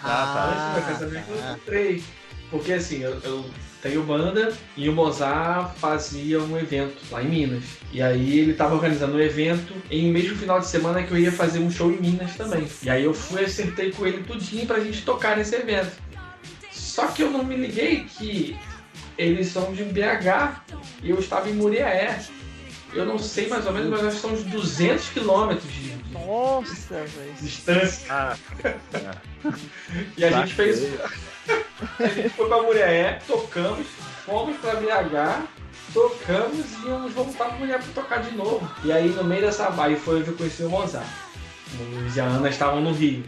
Ah, tá. Antes do meu casamento, eu encontrei. Porque assim, eu, eu tenho banda e o Mozart fazia um evento lá em Minas. E aí ele estava organizando um evento em mesmo final de semana que eu ia fazer um show em Minas também. E aí eu fui acertei com ele tudinho pra gente tocar nesse evento. Só que eu não me liguei que eles são de BH e eu estava em Muriaé. Eu não sei mais ou menos, mas acho que são uns 200 quilômetros de, de Nossa, distância. Ah, [LAUGHS] e a gente fez a gente foi pra Muriaé, tocamos, fomos pra BH, tocamos e íamos voltar pra Mulher pra tocar de novo. E aí no meio dessa baia foi onde eu conheci o Mozart. O Luiz e a Ana estavam no Rio.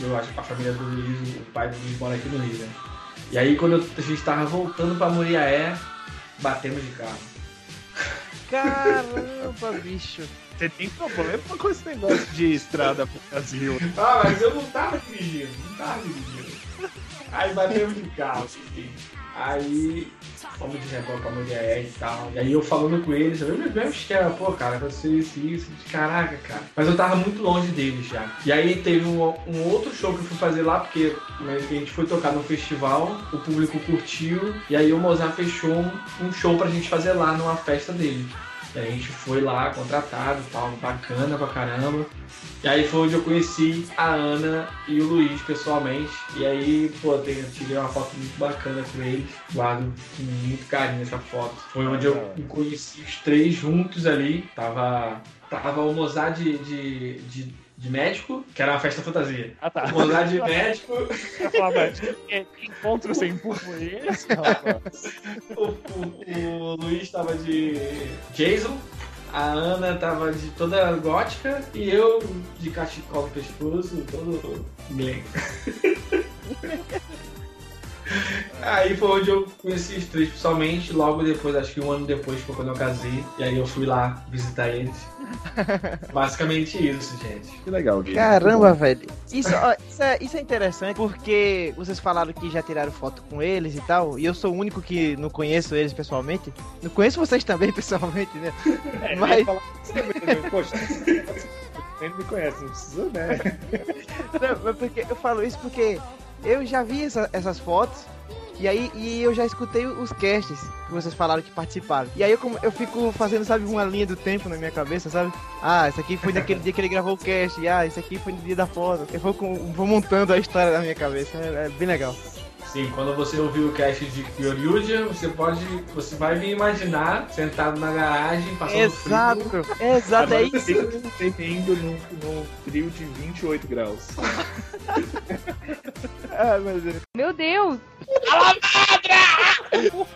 Eu acho que a família do Luiz, o pai do Luiz mora aqui no Rio, né? E aí quando a gente estava voltando pra Muriaé, batemos de carro. Caramba, bicho. Você tem problema com esse negócio de estrada pro Brasil. Ah, mas eu não tava dirigindo, não tava dirigindo. Aí batemos de carro, assim. Aí fomos de reboque pra mulher e tal. E aí eu falando com eles, eu mesmo esquema, pô, cara, você isso, isso, caraca, cara. Mas eu tava muito longe deles já. E aí teve um, um outro show que eu fui fazer lá, porque né, a gente foi tocar no festival, o público curtiu, e aí o Mozart fechou um, um show pra gente fazer lá numa festa dele. E a gente foi lá, contratado tal, bacana pra caramba. E aí foi onde eu conheci a Ana e o Luiz pessoalmente. E aí, pô, eu tirei uma foto muito bacana com eles. Guardo com muito carinho essa foto. Foi onde eu conheci os três juntos ali. Tava, tava o Mozart de, de, de de médico, que era uma festa fantasia. Ah, tá. De médico. encontro sem público esse, o, o, o Luiz tava de Jason, a Ana tava de toda gótica e eu de cachecol pescoço, todo Glenn. [LAUGHS] Aí foi onde eu conheci os três pessoalmente, logo depois, acho que um ano depois foi quando eu casei, e aí eu fui lá visitar eles. [LAUGHS] Basicamente isso, gente. Que legal, Gui. Caramba, velho. Isso, ó, isso, é, isso é interessante porque vocês falaram que já tiraram foto com eles e tal, e eu sou o único que não conheço eles pessoalmente. Não conheço vocês também [LAUGHS] pessoalmente, né? É, Mas. Poxa, nem me conhece, não precisa, né? Não, mas porque eu falo isso porque eu já vi essa, essas fotos e aí e eu já escutei os casts que vocês falaram que participaram. E aí eu, eu fico fazendo, sabe, uma linha do tempo na minha cabeça, sabe? Ah, isso aqui foi naquele dia que ele gravou o cast. Ah, isso aqui foi no dia da foto. Eu vou, vou montando a história na minha cabeça. É, é bem legal. Sim, quando você ouvir o cast de Kyoryuja, você pode. Você vai me imaginar sentado na garagem, passando Exato, frio. exato, é isso. Bebendo no, no frio de 28 graus. ah, [LAUGHS] mas... Meu Deus! Alamadra! [LAUGHS]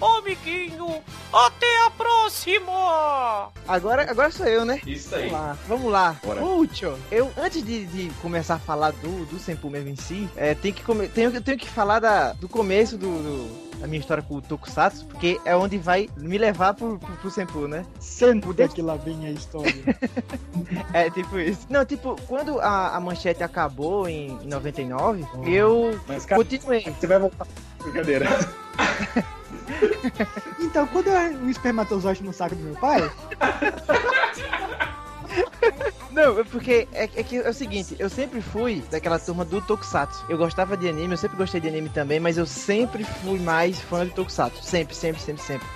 Ô, amiguinho! Até a próxima! Agora, agora sou eu, né? Isso aí. Vamos lá, vamos lá. Bora. Pucho, eu, antes de, de começar a falar do, do Senpu mesmo em si, é, tem que come, tenho, tenho que falar da, do começo do, do- da minha história com o Tokusatsu, porque é onde vai me levar pro, pro, pro Senpu, né? Senta que lá vem a história. [LAUGHS] É, tipo isso. Não, tipo, quando a, a manchete acabou em, em 99, eu Mas, cara, continuei. você vai voltar. Brincadeira. [LAUGHS] Então, quando era um espermatozoide no saco do meu pai, [LAUGHS] Não, é porque é, é que é o seguinte, eu sempre fui daquela turma do Tokusatsu. Eu gostava de anime, eu sempre gostei de anime também, mas eu sempre fui mais fã de Tokusatsu. Sempre, sempre, sempre, sempre.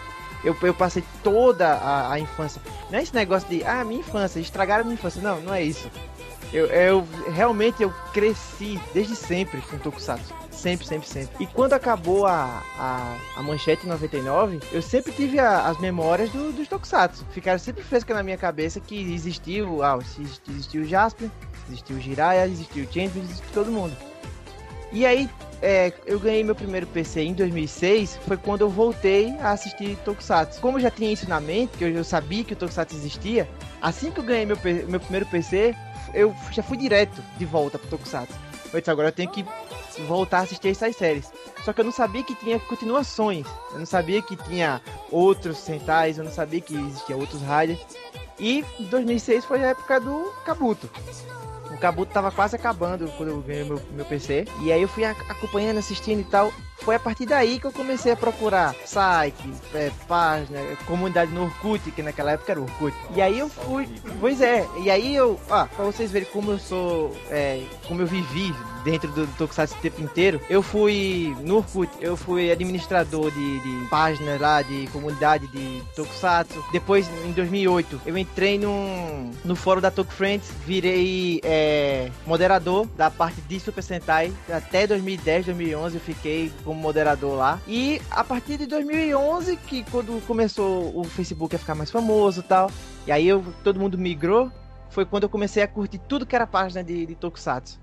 Eu, eu passei toda a, a infância. Não é esse negócio de, ah, minha infância, estragaram minha infância. Não, não é isso. Eu, eu realmente eu cresci desde sempre com Tokusatsu. Sempre, sempre, sempre. E quando acabou a, a, a manchete em 99, eu sempre tive a- as memórias do, dos Tokusatsu. Ficaram sempre frescas na minha cabeça que existiu, ah, exist- existiu o Jasper, existiu o Jiraiya, existiu o Champion, existiu todo mundo. E aí, é, eu ganhei meu primeiro PC em 2006, foi quando eu voltei a assistir Tokusatsu. Como eu já tinha isso na mente, que eu, eu sabia que o Tokusatsu existia, assim que eu ganhei meu, meu primeiro PC, eu já fui direto de volta pro Tokusatsu. Eu disse, agora eu tenho que voltar a assistir essas séries. Só que eu não sabia que tinha continuações. Eu não sabia que tinha outros Sentais, eu não sabia que existia outros Riders. E 2006 foi a época do Kabuto. O Kabuto tava quase acabando quando eu ganhei meu, meu PC. E aí eu fui ac- acompanhando, assistindo e tal. Foi a partir daí que eu comecei a procurar site, é, página, comunidade no Orkut, que naquela época era Orkut. E aí eu fui. Pois é, e aí eu. Ah, pra vocês verem como eu sou. é, como eu vivi dentro do, do Tokusatsu o tempo inteiro, eu fui no Orkut, eu fui administrador de, de páginas lá, de comunidade de Tokusatsu. Depois, em 2008, eu entrei num, no fórum da Toku Friends, virei é, moderador da parte de Super Sentai. Até 2010, 2011 eu fiquei como moderador lá. E a partir de 2011, que quando começou o Facebook a ficar mais famoso e tal, e aí eu, todo mundo migrou, foi quando eu comecei a curtir tudo que era página de, de Tokusatsu.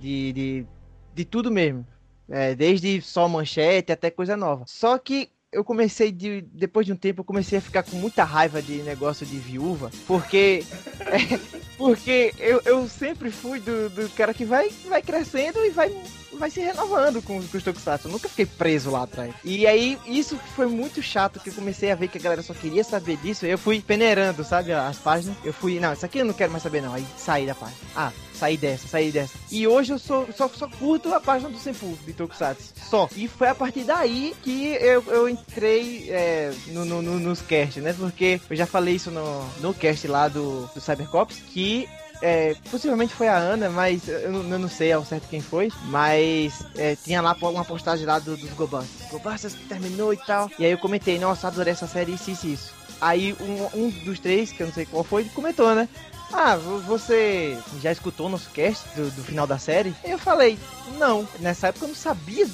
De, de, de tudo mesmo. É, desde só manchete até coisa nova. Só que eu comecei de. Depois de um tempo, eu comecei a ficar com muita raiva de negócio de viúva. Porque. [LAUGHS] é, porque eu, eu sempre fui do, do cara que vai, vai crescendo e vai, vai se renovando com, com os Tokusatsu. Eu nunca fiquei preso lá atrás. E aí, isso foi muito chato, que eu comecei a ver que a galera só queria saber disso. Eu fui peneirando, sabe, as páginas. Eu fui, não, isso aqui eu não quero mais saber, não. Aí saí da página. Ah, saí dessa, saí dessa. E hoje eu sou, só, só curto a página do Senpu, de Tokusatsu. Só. E foi a partir daí que eu, eu entrei é, no, no, no- nos cast, né? Porque eu já falei isso no, no cast lá do, do Cybercops, que é, possivelmente foi a Ana, mas eu não, eu não sei ao certo quem foi. Mas é, tinha lá uma postagem lá do- dos Gobusters. Gobusters terminou e tal. E aí eu comentei, nossa, adorei essa série, isso, isso, isso. Aí um, um dos três, que eu não sei qual foi, comentou, né? Ah, vo- você já escutou o nosso cast do, do final da série? Eu falei, não. Nessa época eu não sabia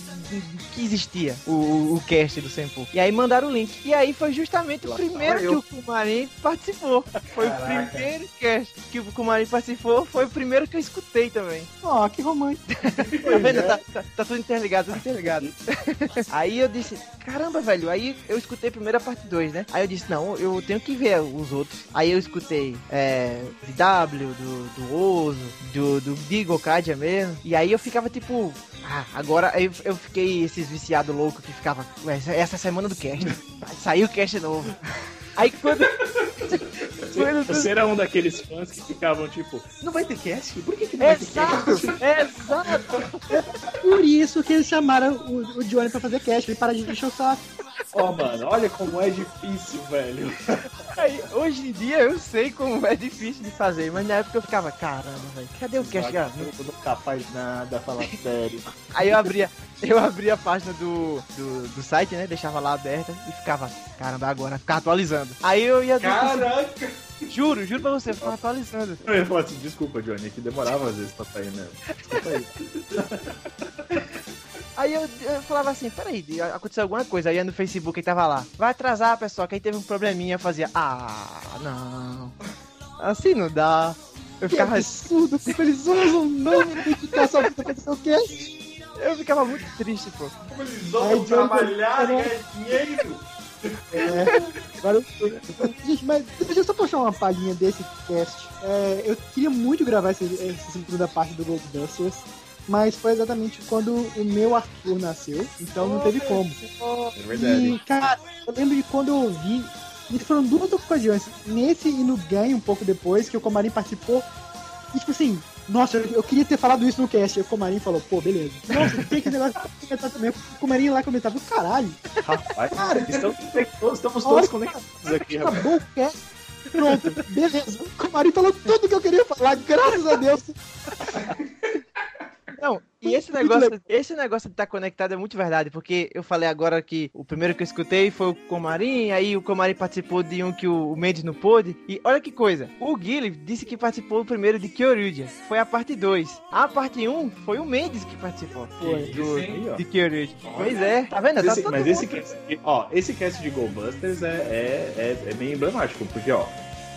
que existia o, o, o cast do Senpu. E aí mandaram o link. E aí foi justamente o primeiro que o Kumarin participou. Foi Caraca. o primeiro cast que o Kumarin participou. Foi o primeiro que eu escutei também. ó, que romântico. [LAUGHS] Tá vendo? Tá, tá- tá tudo interligado, tudo interligado. [LAUGHS] aí eu disse, caramba, velho. Aí eu escutei primeiro a parte 2, né? Aí eu disse, não, eu tenho que ver os outros. Aí eu escutei é, W, do, do Ozo, do, do Digo Kadia mesmo. E aí eu ficava tipo, ah, agora eu, eu fiquei esses viciados loucos que ficava, "Ué, essa, essa é a semana do cast. [LAUGHS] Saiu o cast novo. [LAUGHS] Aí quando. Você era um daqueles fãs que ficavam tipo, não vai ter cast? Por que, que não vai ter Exato! cast? Exato! Por isso que eles chamaram o, o Johnny pra fazer cast, ele para de encher o saco. Ó, mano, olha como é difícil, velho. Aí, hoje em dia eu sei como é difícil de fazer, mas na época eu ficava, caramba, velho, cadê o cast? Não- Eu não capaz nada, falar sério. Aí eu abria, eu abria a página do, do, do site, né? Deixava lá aberta e ficava, caramba, agora, ficava atualizando. Aí eu ia. Caraca! Juro, juro pra você, ficava atualizando. Eu ia falar assim, desculpa, Johnny, que demorava às vezes pra sair mesmo. Desculpa aí. [LAUGHS] Aí eu, eu falava assim, peraí, aconteceu alguma coisa. Aí no Facebook ele tava lá. Vai atrasar, pessoal, que aí teve um probleminha. Eu fazia, ah, não. Assim não dá. Eu Que ficava, absurdo, como eles usam o nome da identificação pra fazer o cast. eu ficava muito triste, pô. Como eles vão trabalhar, né? ganhar dinheiro? É, agora, gente, mas deixa eu só puxar uma palhinha desse cast. É, eu queria muito gravar essa, essa segunda parte do Ghostbusters, mas foi exatamente quando o meu Arthur nasceu, então não teve como. É verdade. E, cara, eu lembro de quando eu ouvi. E foram duas ocasiões, nesse e no ganho um pouco depois, que o Comarim participou. E tipo assim, nossa, eu, eu queria ter falado isso no cast. E o Comarim falou, pô, beleza. Nossa, tem que negócio comentar também. O Comarim lá comentava, caralho, Rapaz, Cara, estamos, todos, estamos olha, todos conectados aqui, rapaz. acabou o cast. Pronto, beleza. O Comarim falou tudo que eu queria falar, graças a Deus. Não, e esse negócio, esse negócio de estar conectado é muito verdade, porque eu falei agora que o primeiro que eu escutei foi o Comarim, aí o Comarim participou de um que o, Mendes não pôde, e olha que coisa, o Guilherme disse que participou primeiro de Kyoryuja, foi a parte 2. A parte 1 um foi o Mendes que participou Foi. Aí, ó. de Kyoryuja. Pois é, tá vendo? Mas Tá esse, todo mas mundo- esse cast, ó, esse cast de Goldbusters é, é, é, é bem emblemático, porque, ó,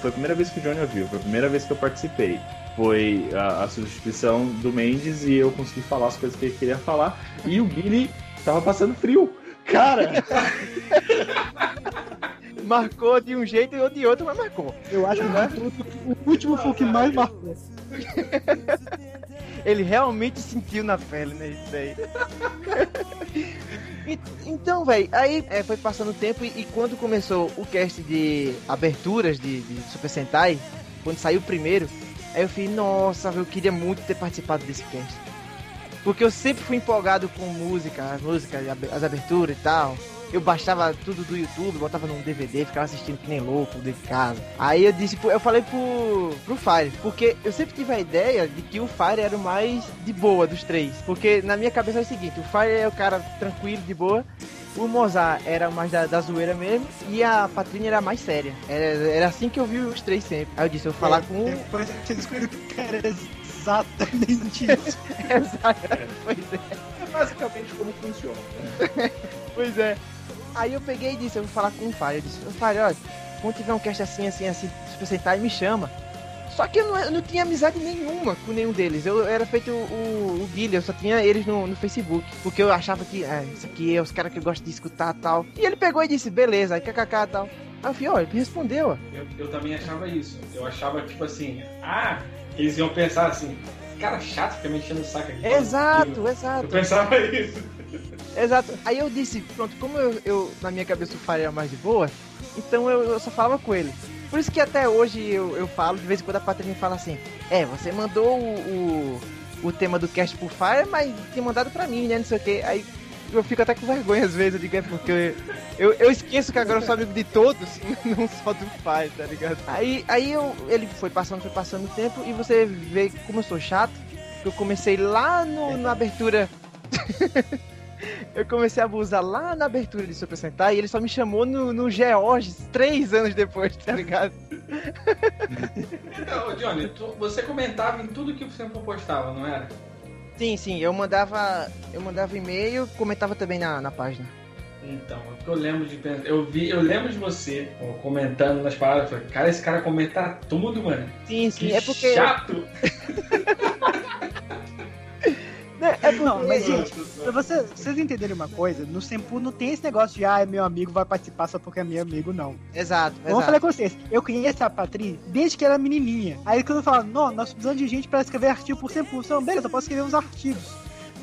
foi a primeira vez que o Johnny ouviu, foi a primeira vez que eu participei. Foi a, a substituição do Mendes e eu consegui falar as coisas que ele queria falar. E o Billy tava passando frio. Cara, [LAUGHS] marcou de um jeito ou de outro, mas marcou. Eu acho que o último foi o que mais marcou. [LAUGHS] Ele realmente sentiu na pele, né? Isso daí. [LAUGHS] E- então, velho, aí é, foi passando o tempo e, e quando começou o cast de aberturas de, de Super Sentai, quando saiu o primeiro, aí eu falei, nossa, eu queria muito ter participado desse cast. Porque eu sempre fui empolgado com música, as músicas, as aberturas e tal. Eu baixava tudo do YouTube, botava num DVD, ficava assistindo que nem louco de casa. Aí eu disse, eu falei pro, pro Fire, porque eu sempre tive a ideia de que o Fire era o mais de boa dos três. Porque na minha cabeça é o seguinte, o Fire é o cara tranquilo, de boa. O Mozart era mais da, da zoeira mesmo e a Patrícia era mais séria. Era, era assim que eu vi os três sempre. Aí eu disse, eu vou falar com um. Depois você descobriu que era exatamente [LAUGHS] isso. Exato. Pois é. é basicamente como funciona. [LAUGHS] Pois é. Aí eu peguei e disse, eu vou falar com o Fire. Eu disse, Fire, olha, quando tiver um cast assim, assim, assim, Super Sentai, me chama. Só que eu não, eu não tinha amizade nenhuma com nenhum deles. Eu era feito o, o, Guilherme, eu só tinha eles no, no Facebook. Porque eu achava que, é, isso aqui é os caras que eu gosto de escutar tal. E ele pegou e disse, beleza, aí kkk e tal. Aí eu falei, ó, ele respondeu, ó. Eu, eu também achava isso. Eu achava, tipo assim, ah, eles iam pensar assim, cara chato fica me enchendo o saco aqui. Exato, Eu exato. pensava isso. [LAUGHS] Exato. Aí eu disse, pronto, como eu, eu na minha cabeça o Fire era mais de boa, então eu, eu só falava com ele. Por isso que até hoje eu, eu falo, de vez em quando a Patrícia me fala assim, é, você mandou o, o, o tema do cast pro Fire, mas tinha mandado pra mim, né? Não sei o que. Aí eu fico até com vergonha às vezes, eu digo, é porque eu, eu esqueço que agora eu sou amigo de todos, [LAUGHS] não só do Fire, tá ligado? Aí, aí eu, ele foi passando, foi passando o tempo, e você vê como eu sou chato, que eu comecei lá no, na abertura [LAUGHS] eu comecei a abusar lá na abertura de Super Sentai e ele só me chamou no, no Georges três anos depois, tá ligado? Então, Johnny, tu- você comentava em tudo que você postava, não era? Sim, sim, eu mandava. Eu mandava e-mail, comentava também na, na página. Então, eu lembro de. Eu vi, eu lembro de você comentando nas. Eu falei, cara, esse cara comenta tudo, mano. Sim, sim, Que é porque. chato! [LAUGHS] né, É porque. Não, mas gente, pra você, vocês entenderem uma coisa, no Sempu não tem esse negócio de, ah, meu amigo vai participar só porque é meu amigo, não. Exato, Eu vou exato. falar com vocês, eu conheço a Patrícia desde que ela era menininha. Aí quando eu falo, não, nós precisamos de gente pra escrever artigo por Sempu. Então, beleza, eu posso escrever uns artigos.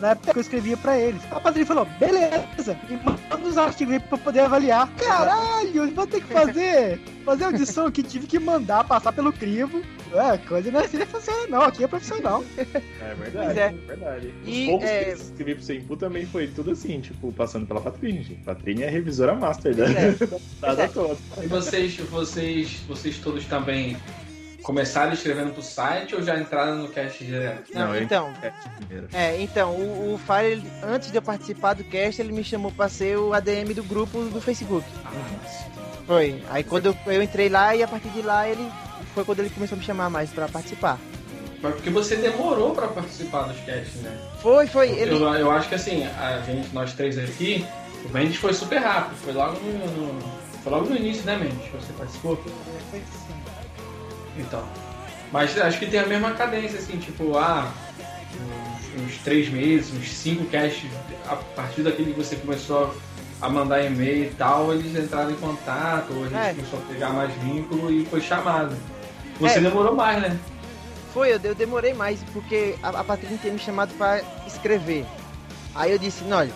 Na época que eu escrevia pra eles. A Patrícia falou, beleza, me manda os artigos aí pra eu poder avaliar. Caralho, vou ter que fazer, fazer audição que tive que mandar, passar pelo crivo. É, coisa não é assim, não funciona não, aqui é profissional. É verdade, Pois é. é. verdade. Os E, poucos é, que eu escrevi pro seu input também foi tudo assim, tipo, passando pela Patrícia. gente. Patrícia é a revisora master da, É. da, da toda. E vocês, vocês, vocês todos também começaram escrevendo pro site ou já entraram no cast direto? Não, Não, eu- então. É. É, então, o, o Fire, ele- antes de eu participar do cast, ele me chamou pra ser o ADM do grupo do Facebook. Foi. Aí quando eu, eu entrei lá e a partir de lá ele. Foi quando ele começou a me chamar mais pra participar. Mas porque você demorou pra participar dos casts, né? Foi, foi. Ele, Eu, eu acho que assim, a gente, nós três aqui, o Mendes foi super rápido. Foi logo no, no- foi logo no início, né, Mendes? Você participou? Então. Mas acho que tem a mesma cadência, assim, tipo, ah, uns, uns três meses, uns cinco casts, a partir daquele que você começou a mandar e-mail e tal, eles entraram em contato, ou a gente É. começou a pegar mais vínculo e foi chamado. Você É. demorou mais, né? Foi, eu, eu demorei mais, porque a, a Patrícia tinha me chamado pra escrever. Aí eu disse, não, olha,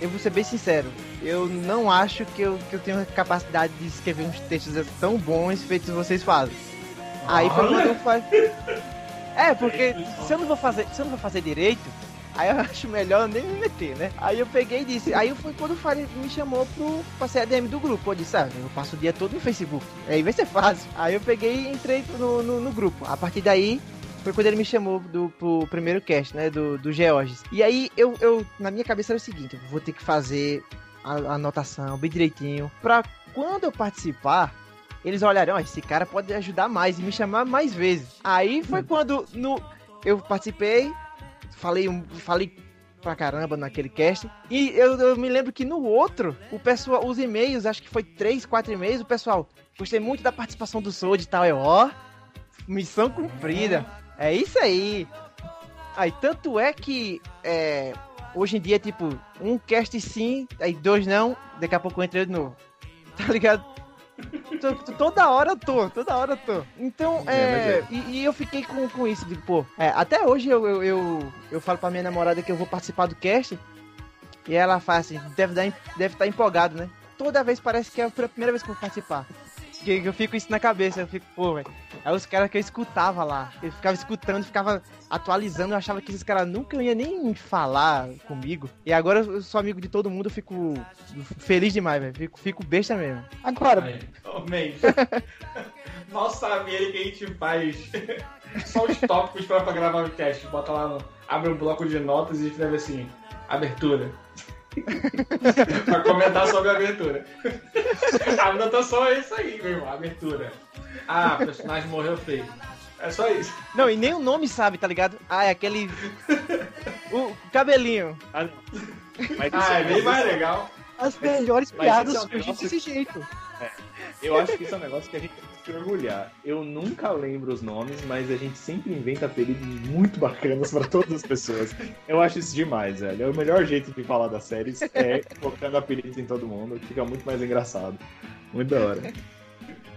eu vou ser bem sincero, eu não acho que eu, que eu tenho a capacidade de escrever uns textos tão bons feitos vocês fazem. Aí foi quando eu falei. É, porque se eu não vou fazer, se eu não vou fazer direito, aí eu [LAUGHS] acho melhor nem me meter, né? Aí eu peguei e disse, aí foi quando o Fire me chamou pro pra ser ADM do grupo. Eu disse, ah, eu passo o dia todo no Facebook. Aí vai ser fácil. Aí eu peguei e entrei no, no, no grupo. A partir daí, foi quando ele me chamou do, pro primeiro cast, né? Do, do Georges. E aí eu, eu, na minha cabeça era o seguinte, eu vou ter que fazer a, a anotação bem direitinho. Pra quando eu participar, eles olharão, ó, esse cara pode ajudar mais e me chamar mais vezes. Aí foi quando no, eu participei, falei, falei pra caramba naquele cast. E eu, eu me lembro que no outro, o pessoal, os e-mails, acho que foi três, quatro e-mails, o pessoal, gostei muito da participação do Sold e tal. Eu, ó, missão cumprida. É isso aí. Aí, tanto é que é, hoje em dia, tipo, um cast sim, aí dois não, daqui a pouco eu entrei de novo. [LAUGHS] Tá ligado? Toda hora eu tô, toda hora eu tô. Então, É, é, mas e, e eu fiquei com, com isso, de, pô, é, até hoje eu, eu, eu, eu falo pra minha namorada que eu vou participar do cast, e ela fala assim, deve estar deve tá empolgado, né? Toda vez parece que é a primeira vez que eu vou participar. Que eu fico isso na cabeça, eu fico, pô, velho. Aí os caras que eu escutava lá, eu ficava escutando, ficava atualizando, eu achava que esses caras nunca iam nem falar comigo. E agora eu sou amigo de todo mundo, eu fico feliz demais, velho. Fico, fico besta mesmo. Agora, Aí, oh, man. Mal sabe ele que a gente faz [LAUGHS] só os tópicos pra, pra gravar o cast. Bota lá, no, abre um bloco de notas e escreve assim, abertura. [LAUGHS] pra comentar sobre a abertura. A anotação é isso aí, meu irmão, abertura. Ah, o personagem morreu feio. É só isso. Não, e nem o nome sabe, tá ligado? Ah, é aquele. [LAUGHS] o cabelinho. Mas Ah, é isso- bem mais legal. as melhores Mas piadas esse é um surgem negócio- desse jeito. Eu acho que isso é um negócio que a gente que se orgulhar. Eu nunca lembro os nomes, mas a gente sempre inventa apelidos muito bacanas pra todas as pessoas. Eu acho isso demais, velho. É o melhor jeito de falar das séries é colocando apelidos em todo mundo, que fica muito mais engraçado. Muito da hora.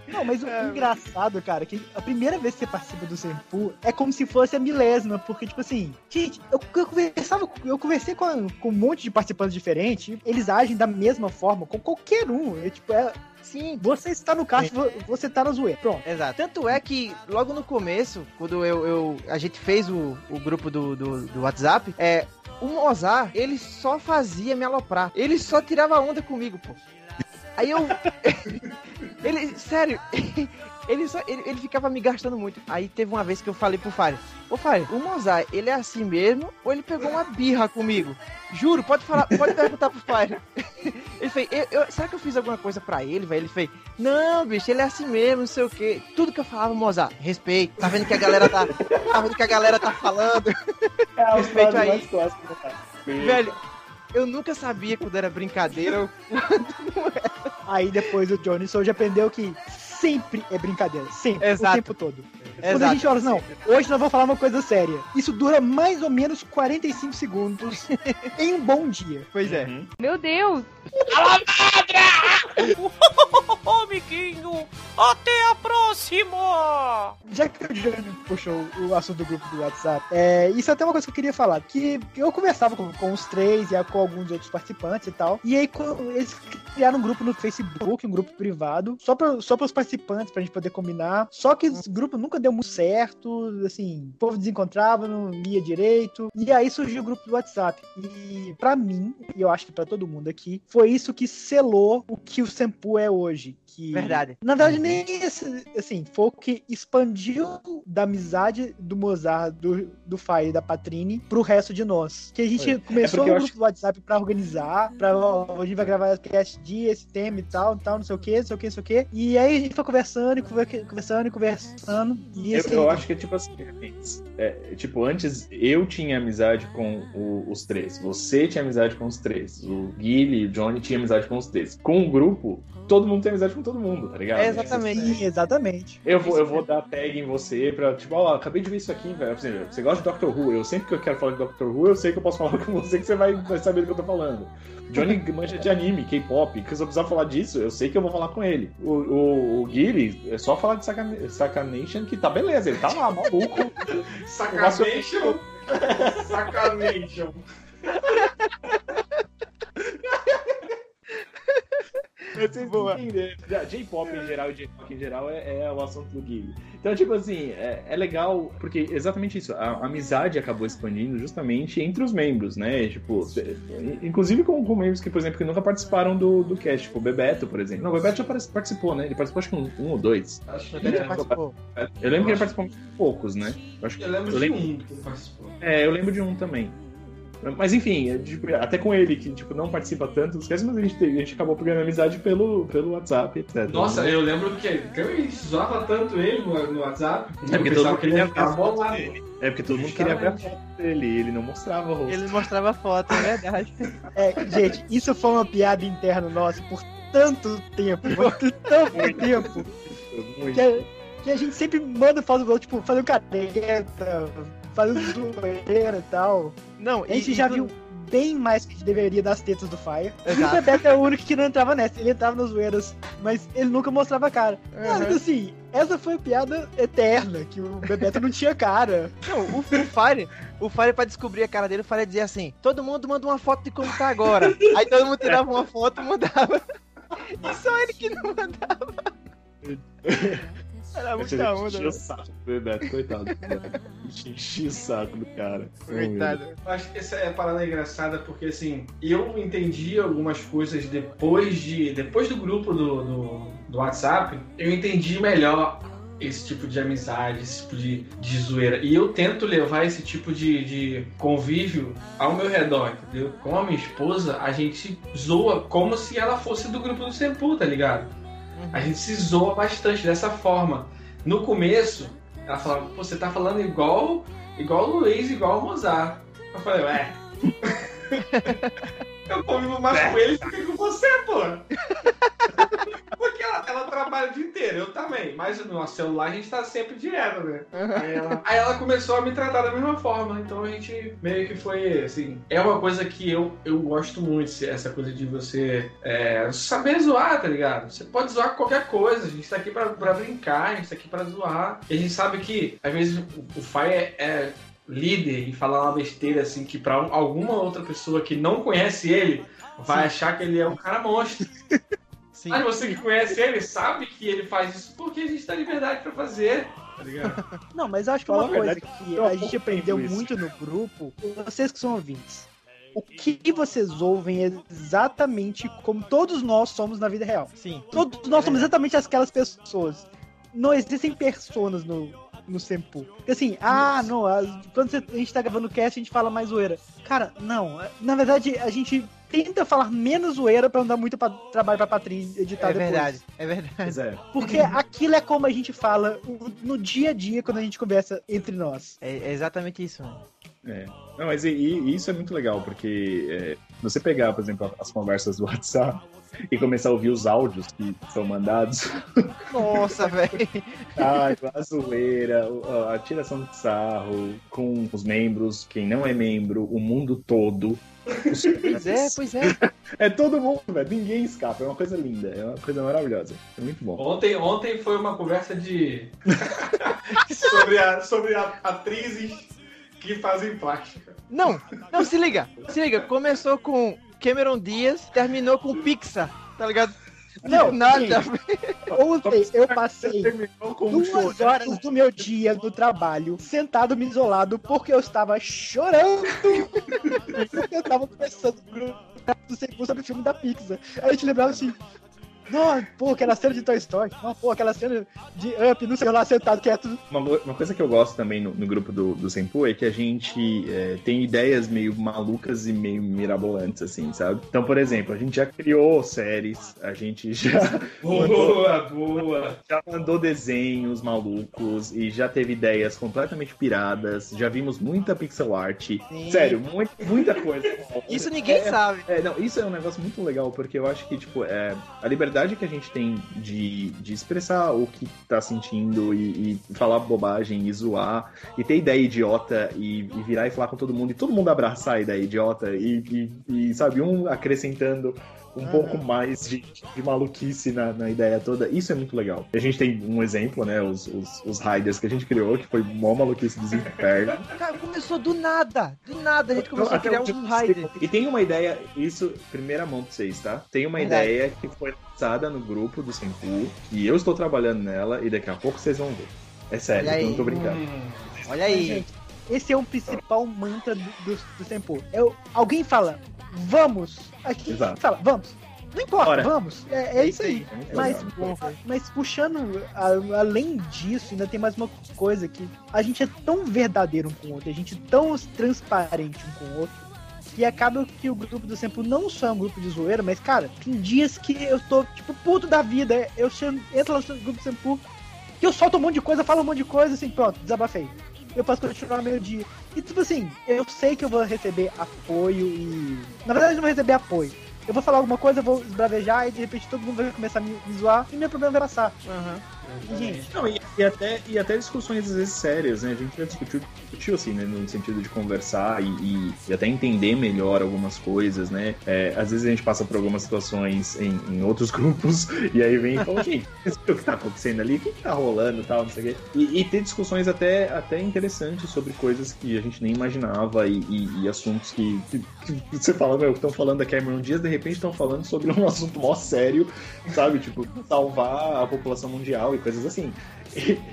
Não, mas o É, engraçado, cara, é que a primeira vez que você participa do Senpu é como se fosse a milésima, porque, tipo assim, gente, eu, eu conversava, eu conversei com, a- com um monte de participantes diferentes, eles agem da mesma forma com qualquer um. É, tipo, é, Sim, você está no caixa, vo- você tá na zoeira. Pronto. Exato. Tanto é que logo no começo, quando eu, eu- a gente fez o, o grupo do, do, do WhatsApp, é, o Mozart, ele só fazia me aloprar. Ele só tirava onda comigo, pô. Aí eu. [LAUGHS] ele, sério, [LAUGHS] ele, só, ele, ele ficava me gastando muito. Aí teve uma vez que eu falei pro Fire: Ô Fire, o Mozart, ele é assim mesmo ou ele pegou uma birra comigo? Juro, pode falar, pode perguntar pro Fire. [LAUGHS] Ele fez: eu, eu- Será que eu fiz alguma coisa pra ele, velho? Ele fez: Não, bicho, ele é assim mesmo, não sei o quê. Tudo que eu falava, Mozart, respeito. Tá vendo que a galera tá. Tá vendo que a galera tá falando? É Respeito aí. mais clássica do cara. Velho, eu nunca sabia quando era brincadeira. ou- Aí depois o Johnny já aprendeu que sempre é brincadeira. Sempre. Exato. O tempo todo. Quando a gente fala, não, hoje nós vamos falar uma coisa séria. Isso dura mais ou menos 45 segundos [LAUGHS] em um bom dia. Pois é. Uhum. Meu Deus! [LAUGHS] Ô, amiguinho, até a próxima! Já que o Johnny puxou o assunto do grupo do WhatsApp, é, isso é até uma coisa que eu queria falar. Que eu conversava com, com os três e com alguns outros participantes e tal. E aí eles criaram um grupo no Facebook, um grupo privado, só para só os participantes, pra gente poder combinar. Só que esse grupo nunca deu muito certo, assim, o povo desencontrava, não lia direito. E aí surgiu o grupo do WhatsApp. E pra mim, e eu acho que pra todo mundo aqui, foi isso que selou o que o Sempu é hoje. Que Verdade. na verdade, nem esse, assim, foi o que expandiu da amizade do Mozart, do, do Fai e da Patrini pro resto de nós. Que a gente Foi. começou É o eu grupo do WhatsApp pra organizar, pra ó, a gente vai gravar cast dia, esse tema e tal, tal, não sei o que, não sei o que, não sei o que. E aí a gente foi conversando e conver- conversando e conversando. E Eu, assim, eu acho que é tipo assim, é, tipo, antes eu tinha amizade com o- os três, você tinha amizade com os três, o Guilherme, o Então a gente tinha amizade com os três. Com o grupo, todo mundo tem amizade com todo mundo, tá ligado? É, exatamente. Sim, exatamente. Eu vou, eu vou dar tag em você pra, tipo, ó, acabei de ver isso aqui, velho. Exemplo, Você gosta de Doctor Who? Eu sempre que eu quero falar de Doctor Who, eu sei que eu posso falar [LAUGHS] com você que você vai, vai saber do que eu tô falando. Johnny [LAUGHS] manja de anime, K-pop, que se eu precisar falar disso, eu sei que eu vou falar com ele. O, o, o Guile, é só falar de Sacan- Sacanation que tá beleza, ele tá lá, maluco. [LAUGHS] Sacanation. Sacanation. Vocês entenderam. Já, J-pop em geral e J-rock em geral é, é o assunto do Guile. Então, tipo assim, é, é legal, porque exatamente isso, a, a amizade acabou expandindo justamente entre os membros, né? Tipo, inclusive com, com membros que, por exemplo, que nunca participaram do, do cast, tipo o Bebeto, por exemplo. Não, o Bebeto já participou, né? Ele participou acho que um, um ou dois. Acho que Ele já participou. Eu lembro que ele participou muito poucos, né? Eu, acho que, Eu lembro eu de lembro- um que participou. É, eu lembro de um também. Mas enfim, é, tipo, até com ele, que tipo, não participa tanto dos casts, mas a gente, teve- a gente acabou pegando amizade pelo, pelo WhatsApp, etc. Nossa, né? eu lembro que a gente zoava tanto ele no, no WhatsApp. É porque eu todo mundo que ele ia ficar bolado. É porque todo mundo queria ver a foto dele, ele não mostrava o rosto. Ele mostrava foto, é verdade. É, gente, isso foi uma piada interna nossa por tanto tempo, por tanto tempo, Muito. que a, que a gente sempre manda foto do outro, tipo, fazendo careta, fazendo zoeira e tal. Não, A gente e- já e- viu bem mais que a gente deveria das tetas do Fire. E [LAUGHS] o Exato. Bebeto é o único que não entrava nessa. Ele entrava nas zoeiras, mas ele nunca mostrava a cara. Cara, Uhum. assim, essa foi a piada eterna, que o Bebeto não tinha cara. Não, o, o Fire, o Fire pra descobrir a cara dele, o Fire dizia assim: todo mundo manda uma foto de como tá agora. Aí todo mundo tirava uma foto e mandava. [LAUGHS] E só ele que não mandava. [LAUGHS] Era muita enchia onda. o saco do Bebeto, coitado. Enchia o saco do cara. Coitado. Eu acho que essa é a parada engraçada porque assim, eu entendi algumas coisas depois de. Depois do grupo do, do, do WhatsApp, eu entendi melhor esse tipo de amizade, esse tipo de, de zoeira. E eu tento levar esse tipo de, de convívio ao meu redor, entendeu? Com a minha esposa, a gente zoa como se ela fosse do grupo do Sempu, tá ligado? A gente se zoa bastante dessa forma. No começo, ela falava, Pô, você tá falando igual, igual o Luiz, igual o Mozart. Eu falei, ué. [LAUGHS] Eu convivo mais com eles do que com você, pô. Trabalha o dia inteiro, eu também. Mas no nosso celular a gente tá sempre direto, né? Aí ela, aí ela começou a me tratar da mesma forma. Então a gente meio que foi assim. É uma coisa que eu, eu gosto muito, essa coisa de você é, saber zoar, tá ligado? Você pode zoar qualquer coisa. A gente tá aqui pra, pra brincar, a gente tá aqui pra zoar. E a gente sabe que, às vezes, o, o Fai é, é líder e falar uma besteira assim que pra um- alguma outra pessoa que não conhece ele vai achar que ele é um cara monstro. [LAUGHS] Sim. Mas você que conhece ele sabe que ele faz isso porque a gente tá liberdade pra fazer. Tá ligado? [LAUGHS] Não, mas acho que Fala uma coisa verdade, que a gente aprendeu muito no grupo, vocês que são ouvintes, o que vocês ouvem é exatamente como todos nós somos na vida real. Sim. Todos nós somos exatamente aquelas pessoas. Não existem personas no, no Sempu. Porque Assim, ah, não, as- quando a gente tá gravando cast, a gente fala mais zoeira. Cara, não. Na verdade, a gente tenta falar menos zoeira pra não dar muito pra- trabalho pra Patrícia editar É depois. verdade, é verdade. É. Porque aquilo é como a gente fala no dia a dia quando a gente conversa entre nós. É, é exatamente isso, mano. É. Não, mas e, e isso é muito legal, porque é, você pegar, por exemplo, as conversas do WhatsApp e começar a ouvir os áudios que são mandados, [LAUGHS] Nossa, velho. ah, a zoeira, a tiração de sarro com os membros, quem não é membro, o mundo todo. Pois é, pois é. É todo mundo, velho. Ninguém escapa. É uma coisa linda. É uma coisa maravilhosa. É muito bom. Ontem, ontem foi uma conversa de. [LAUGHS] sobre, a, sobre a, atrizes que fazem plástica. Não, não, se liga. Se liga, começou com Cameron Diaz, terminou com Pixar, tá ligado? Não, nada. Ontem eu passei duas horas do meu dia no trabalho, sentado me isolado, porque eu estava chorando. [LAUGHS] porque eu estava conversando com o grupo do Sempu sobre o filme da Pixar. Aí a gente lembrava assim, Não, pô, aquela cena de Toy Story. Não, pô, aquela cena de Up, não sei lá, sentado quieto. Uma, uma coisa que eu gosto também no, no grupo do, do Senpu é que a gente é, tem ideias meio malucas e meio mirabolantes, assim, sabe? Então, por exemplo, a gente já criou séries, a gente [LAUGHS] já. Boa, boa. Já mandou desenhos malucos e já teve ideias completamente piradas. Já vimos muita pixel art. Sim. Sério, muita, muita coisa. [LAUGHS] Isso ninguém É, sabe. É, não, isso é um negócio muito legal, porque eu acho que, tipo, é, a liberdade que a gente tem de, de expressar o que tá sentindo e, e falar bobagem e zoar, e ter ideia idiota e, e virar e falar com todo mundo, e todo mundo abraçar a ideia idiota e, e- sabe, um acrescentando um pouco mais de, de maluquice na, na ideia toda, isso é muito legal. A gente tem um exemplo, né, os, os, os Riders que a gente criou, que foi mó maluquice dos infernos. [LAUGHS] Cara, começou do nada. Do nada a gente começou a criar um. Raider. E tem uma ideia, isso, primeira mão pra vocês, tá? Tem uma Verdade. ideia que foi lançada no grupo do Senpu, e eu estou trabalhando nela, e daqui a pouco vocês vão ver. É sério, eu não tô brincando. Hum, Olha aí. Gente, esse é o principal mantra do, do, do Senpu. É o- alguém fala, vamos. Aqui Exato. fala, vamos. Não importa, Bora. vamos. É, é isso aí. É Mas, legal. mas puxando a- além disso, ainda tem mais uma coisa que a gente é tão verdadeiro um com o outro, a gente é tão transparente um com o outro, e acaba que o grupo do Sempo não só é um grupo de zoeira, mas, cara, tem dias que eu tô, tipo, puto da vida. Eu entro lá no grupo do Sempo, que eu solto um monte de coisa, falo um monte de coisa, assim, pronto, desabafei. Eu posso continuar meio dia. E tipo assim, eu sei que eu vou receber apoio e. Na verdade, eu não vou receber apoio. Eu vou falar alguma coisa, eu vou esbravejar e de repente todo mundo vai começar a me zoar e meu problema vai passar. Aham. Gente, Não, e, e até, e até discussões às vezes sérias, né? A gente já discutiu, discutiu assim, né? No sentido de conversar e, e- e até entender melhor algumas coisas, né? É, às vezes a gente passa por algumas situações em, em outros [LAUGHS] grupos e aí vem e fala, gente, o que tá acontecendo ali? O que, que tá rolando e tal, não sei o quê. E, e ter discussões até, até interessantes sobre coisas que a gente nem imaginava e, assuntos que, que- que você fala, meu, estão falando da Cameron Dias, de repente estão falando sobre um [LAUGHS] assunto mó sério, sabe? Tipo, salvar a população mundial e coisas assim.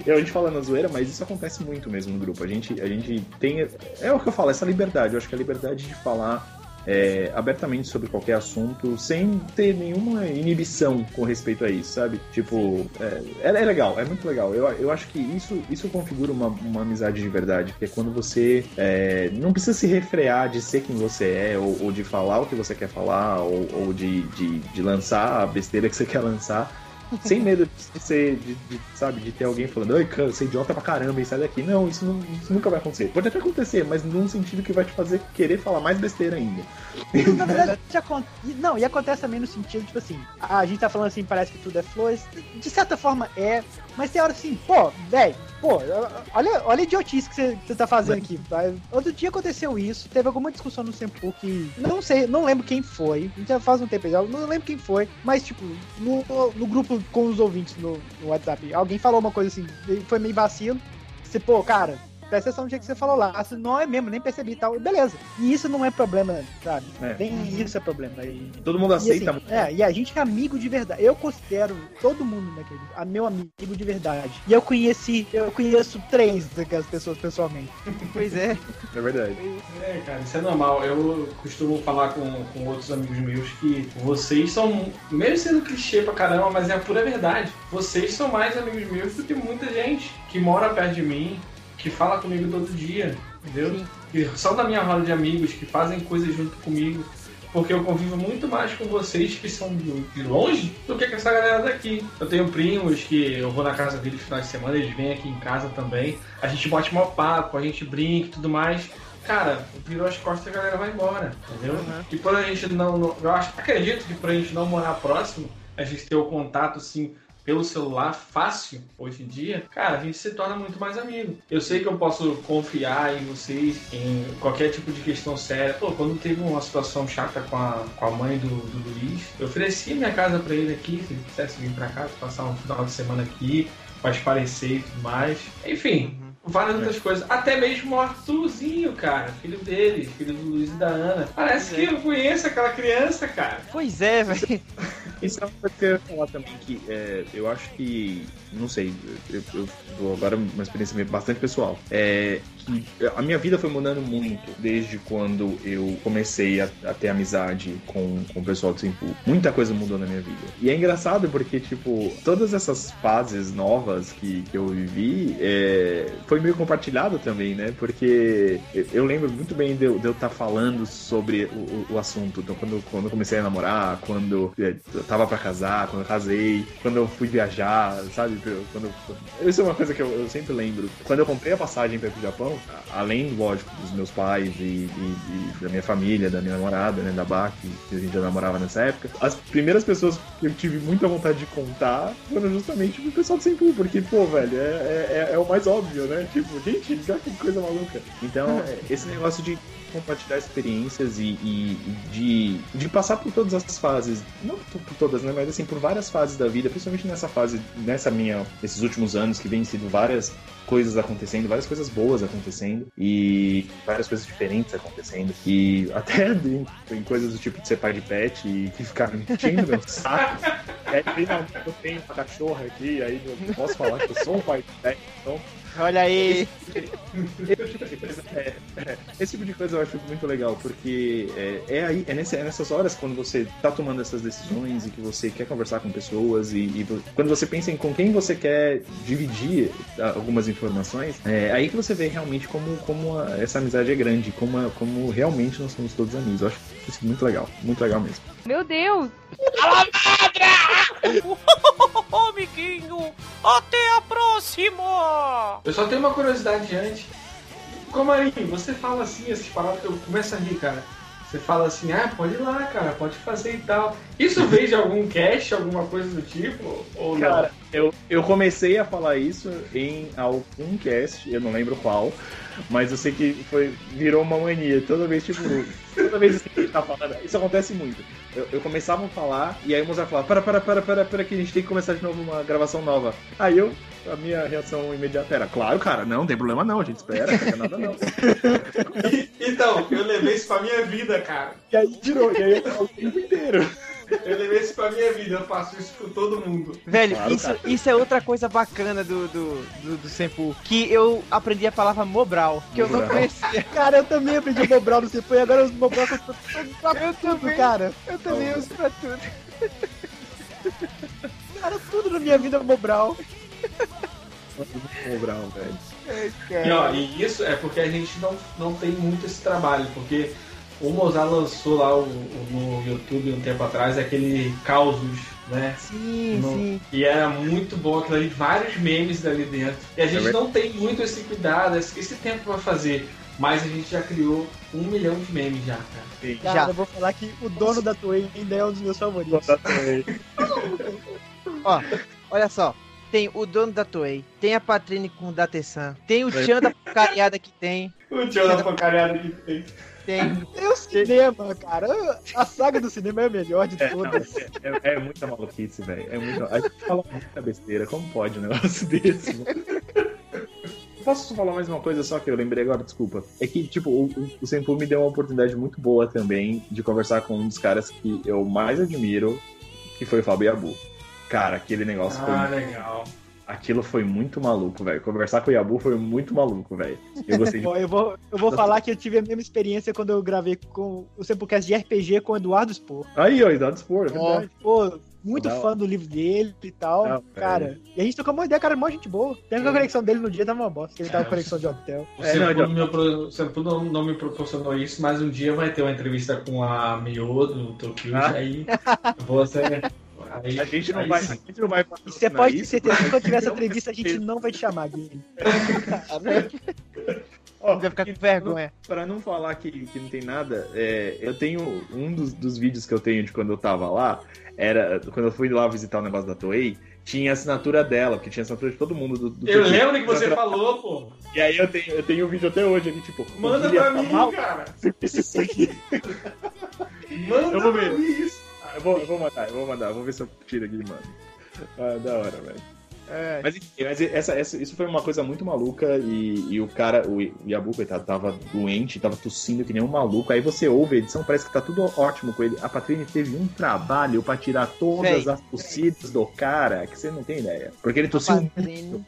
E a gente fala na zoeira, mas isso acontece muito mesmo no grupo. A gente, a gente tem. É o que eu falo, essa liberdade. Eu acho que a liberdade de falar é, abertamente sobre qualquer assunto sem ter nenhuma inibição com respeito a isso, sabe? Tipo, é, é, é legal, é muito legal. Eu, eu acho que isso, isso configura uma, uma amizade de verdade, que é quando você é, não precisa se refrear de ser quem você é, ou, ou de falar o que você quer falar, ou, ou de, de, de lançar a besteira que você quer lançar. Sem medo de ser, de, de, sabe, de ter alguém falando, ai, cara, você é idiota pra caramba, e sai daqui. Não, isso, não, isso nunca vai acontecer. Pode até acontecer, mas num sentido que vai te fazer querer falar mais besteira ainda. na verdade, não, e acontece também no sentido, tipo assim, a gente tá falando assim, parece que tudo é flores. De certa forma é, mas tem hora assim, pô, velho, pô, olha, olha a idiotice que você, tá fazendo aqui. Outro dia aconteceu isso, teve alguma discussão no Sempu que. Não sei, não lembro quem foi. Já faz um tempo já, não lembro quem foi, mas tipo, no, no grupo com os ouvintes no, no WhatsApp, alguém falou uma coisa assim, foi meio vacilo. Você, pô, cara, presta atenção no jeito que você falou lá. Assim, não é mesmo, nem percebi e tal. Beleza. E isso não é problema, sabe? É. Nem isso é problema. E, Todo mundo e, assim, aceita. é, e a gente é amigo de verdade. Eu considero todo mundo naquele a meu amigo de verdade. E eu conheci, eu conheço três daquelas pessoas pessoalmente. [LAUGHS] Pois é. É verdade. É, cara, isso é normal. Eu costumo falar com, com outros amigos meus que vocês são, mesmo sendo clichê pra caramba, mas é a pura verdade. Vocês são mais amigos meus do que muita gente que mora perto de mim, que fala comigo todo dia, entendeu? Sim. Que são da minha roda de amigos, que fazem coisas junto comigo. Porque eu convivo muito mais com vocês que são de de longe do que com essa galera daqui. Eu tenho primos que eu vou na casa deles no final de semana, eles vêm aqui em casa também. A gente bate mó papo, a gente brinca e tudo mais. Cara, virou as costas e a galera vai embora, entendeu? Uhum. E por a gente não, não- Eu acho, acredito que por a gente não morar próximo, a gente ter o contato assim pelo celular fácil hoje em dia, cara, a gente se torna muito mais amigo. Eu sei que eu posso confiar em vocês em qualquer tipo de questão séria. Pô, quando teve uma situação chata com a, com a mãe do, do Luiz, eu ofereci minha casa pra ele aqui, se ele quisesse vir pra cá, passar um final de semana aqui, pra esparecer e tudo mais. Enfim, várias outras coisas. Até mesmo o Arthurzinho, cara, filho dele, filho do Luiz e da Ana. Parece que eu conheço aquela criança, cara. Pois é, velho. Isso é uma coisa que eu ia falar também, que é, eu acho que, não sei, eu, eu vou agora uma experiência bastante pessoal, é que a minha vida foi mudando muito desde quando eu comecei a, a ter amizade com, com o pessoal do Simpu. Muita coisa mudou na minha vida. E é engraçado porque, tipo, todas essas fases novas que, que eu vivi é, foi meio compartilhado também, né? Porque eu, lembro muito bem de eu estar tá falando sobre o, o, assunto. Então, quando, quando eu comecei a namorar, quando é, eu tava para casar, quando eu casei, quando eu fui viajar, sabe? Quando, isso é uma coisa que eu, eu sempre lembro. Quando eu comprei a passagem para ir pro Japão, além, lógico, dos meus pais e, e, e, da minha família, da minha namorada, né, da Bá, que, a gente já namorava nessa época, as primeiras pessoas que eu tive muita vontade de contar foram justamente o pessoal do Senpu, porque, pô, velho, é, é, é, o mais óbvio, né? Tipo, gente, já que coisa maluca. Então, [LAUGHS] esse negócio de compartilhar experiências e, e, de, de passar por todas as fases, não por, todas, né, mas assim, por várias fases da vida, principalmente nessa fase, nessa minha, esses últimos anos que vem sido várias coisas acontecendo, várias coisas boas acontecendo e várias coisas diferentes acontecendo. E até [LAUGHS] em, em coisas do tipo de ser pai de pet e ficar mentindo meu saco. Finalmente eu tenho uma cachorra aqui, aí eu posso falar que eu sou um pai de pet, então Olha aí. É, é, esse tipo de coisa eu acho muito legal, porque é, é aí, é, nesse, é, nessas horas quando você tá tomando essas decisões e que você quer conversar com pessoas e, e quando você pensa em com quem você quer dividir algumas informações, é aí que você vê realmente como, como a, essa amizade é grande, como, como realmente nós somos todos amigos. Eu acho isso muito legal, muito legal mesmo. Meu Deus! Ô, [LAUGHS] amiguinho, até a próxima! Eu só tenho uma curiosidade antes. Comarinho, você fala assim, essas palavras que eu começo a rir, cara. Você fala assim, ah, pode ir lá, cara, pode fazer e tal. Isso veio de algum cast, alguma coisa do tipo? Ou cara, não? Eu, eu comecei a falar isso em algum cast, eu não lembro qual, mas eu sei que foi, virou uma mania. Toda vez, tipo, toda vez assim, que a gente tá falando, isso acontece muito. Eu, eu começava a falar e aí o Mozart falava, para, para, para, para, para, que a gente tem que começar de novo uma gravação nova. Aí eu, a minha reação imediata era, claro, cara, não, não tem problema não, a gente espera, não tem nada não. [LAUGHS] então, eu levei isso pra minha vida, cara. E aí virou, e aí eu o tempo inteiro. Eu levei isso pra minha vida, eu faço isso com todo mundo. Velho, claro, isso, isso é outra coisa bacana do, do, do, do Senpu. Que eu aprendi a palavra Mobral, que Mobral. eu não conhecia. [LAUGHS] Cara, eu também aprendi Mobral no Senpu e agora os Mobral são pra eu tudo, também, cara. Eu também uso pra tudo. [LAUGHS] Cara, tudo na minha vida é Mobral. Mobral, velho. É, e, ó, e isso é porque a gente não, não tem muito esse trabalho, porque o Mozart lançou lá o, o, no YouTube um tempo atrás aquele Causos, né? Sim, no, sim. E era muito bom aquilo ali, vários memes dali dentro. E a gente é não tem muito esse cuidado, esse, esse tempo pra fazer. Mas a gente já criou um milhão de memes já, cara. Sim. Cara, já. eu vou falar que o dono da Toei ainda é um dos meus favoritos. [LAUGHS] Ó, olha só. Tem o dono da Toei, tem a Patrine com o Datesan, tem o Tchan da porcariada que tem. O Tchan da porcariada que tem. Tem. Tem o cinema, cara. A saga do cinema é a melhor de é, todas. É, é, é, muita maluquice, velho. É muito... A gente fala muita besteira. Como pode um negócio [LAUGHS] desse? Posso falar mais uma coisa só que eu lembrei agora, desculpa. É que, tipo, o, o Senpu me deu uma oportunidade muito boa também de conversar com um dos caras que eu mais admiro, que foi o Fábio Yabu. Cara, aquele negócio ah, foi. Ah, legal aquilo foi muito maluco, velho. Conversar com o Yabu foi muito maluco, velho. Eu gostei de... [LAUGHS] eu vou, eu vou falar que eu tive a mesma experiência quando eu gravei com o Sempocast de RPG com o Eduardo Spor. Aí, ó, Eduardo Spor, é verdade. Pô, muito Não. fã do livro dele e tal. Não, cara, e a gente tocou uma ideia, cara, mó gente boa. Tem a conexão dele no dia, tava uma bosta. Ele tava com conexão de hotel. O é, não, Sempu não, não, me proporcionou isso, mas um dia vai ter uma entrevista com a Mio do Tokyo, ah. aí você [LAUGHS] Aí, a, gente não vai, a gente não vai. Você pode ter certeza que quando tiver essa entrevista a gente não vai te chamar, Guilherme. Ó, vai ficar com vergonha. Pra não falar que, que não tem nada, é, eu tenho um dos, dos vídeos que eu tenho de quando eu tava lá, era quando eu fui lá visitar o negócio da Toei, tinha a assinatura dela, porque tinha assinatura de todo mundo do, do Eu lembro que você falou, pô. E aí eu tenho, eu tenho o um vídeo até hoje ali, tipo. Manda pra mim, mal? cara. [LAUGHS] Isso aqui. Manda pra mim isso. Eu vou, eu vou mandar, eu vou mandar. Vou ver se eu tiro aqui, mano. Ah, da hora, velho. É. Mas, mas essa, essa, isso foi uma coisa muito maluca e, e o cara, o Yabu, coitado, tava doente, tava tossindo que nem um maluco. Aí você ouve a edição, parece que tá tudo ótimo com ele. A Patrícia teve um trabalho para tirar todas as tossidas do cara que você não tem ideia. Porque ele tossiu muito.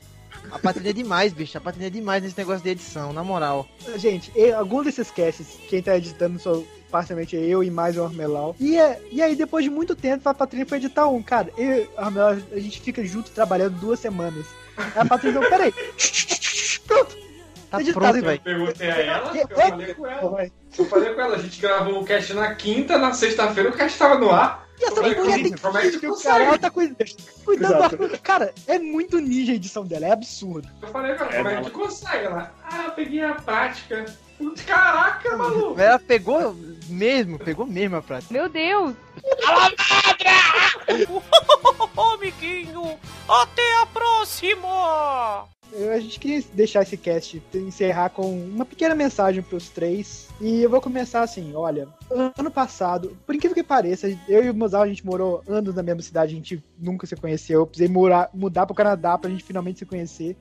A Patrícia é demais, bicho. A Patrícia é demais nesse negócio de edição, na moral. Gente, alguns desses casts, quem tá editando sou parcialmente eu e mais o Armelau. E, é, e aí, depois de muito tempo, a Patrícia foi editar um. Cara, eu e o Armelau, a gente fica junto trabalhando duas semanas. Aí a Patrícia falou, peraí. Pronto. Tá Editado, pronto, Eu velho. perguntei a ela, Que- eu falei com ela. Eu falei com ela, a gente gravou o cast na quinta, na sexta-feira o cast tava no ar. E essa é mulher tem como é que filho, consegue? cara. Ela tá cuidando. da... Cara, é muito ninja a edição dela, é absurdo. Eu falei com ela, É, como é não. que tu consegue? Ela, ah, eu peguei a prática. Caraca, maluco. Ela pegou mesmo, pegou mesmo a prática. Meu Deus! [LAUGHS] Ô, amiguinho, até a próxima! A gente queria deixar esse cast encerrar com uma pequena mensagem pros três. E eu vou começar assim, olha, ano passado, por incrível que pareça, eu e o Mozart, a gente morou anos na mesma cidade, a gente nunca se conheceu. Eu precisei morar, mudar pro Canadá pra gente finalmente se conhecer.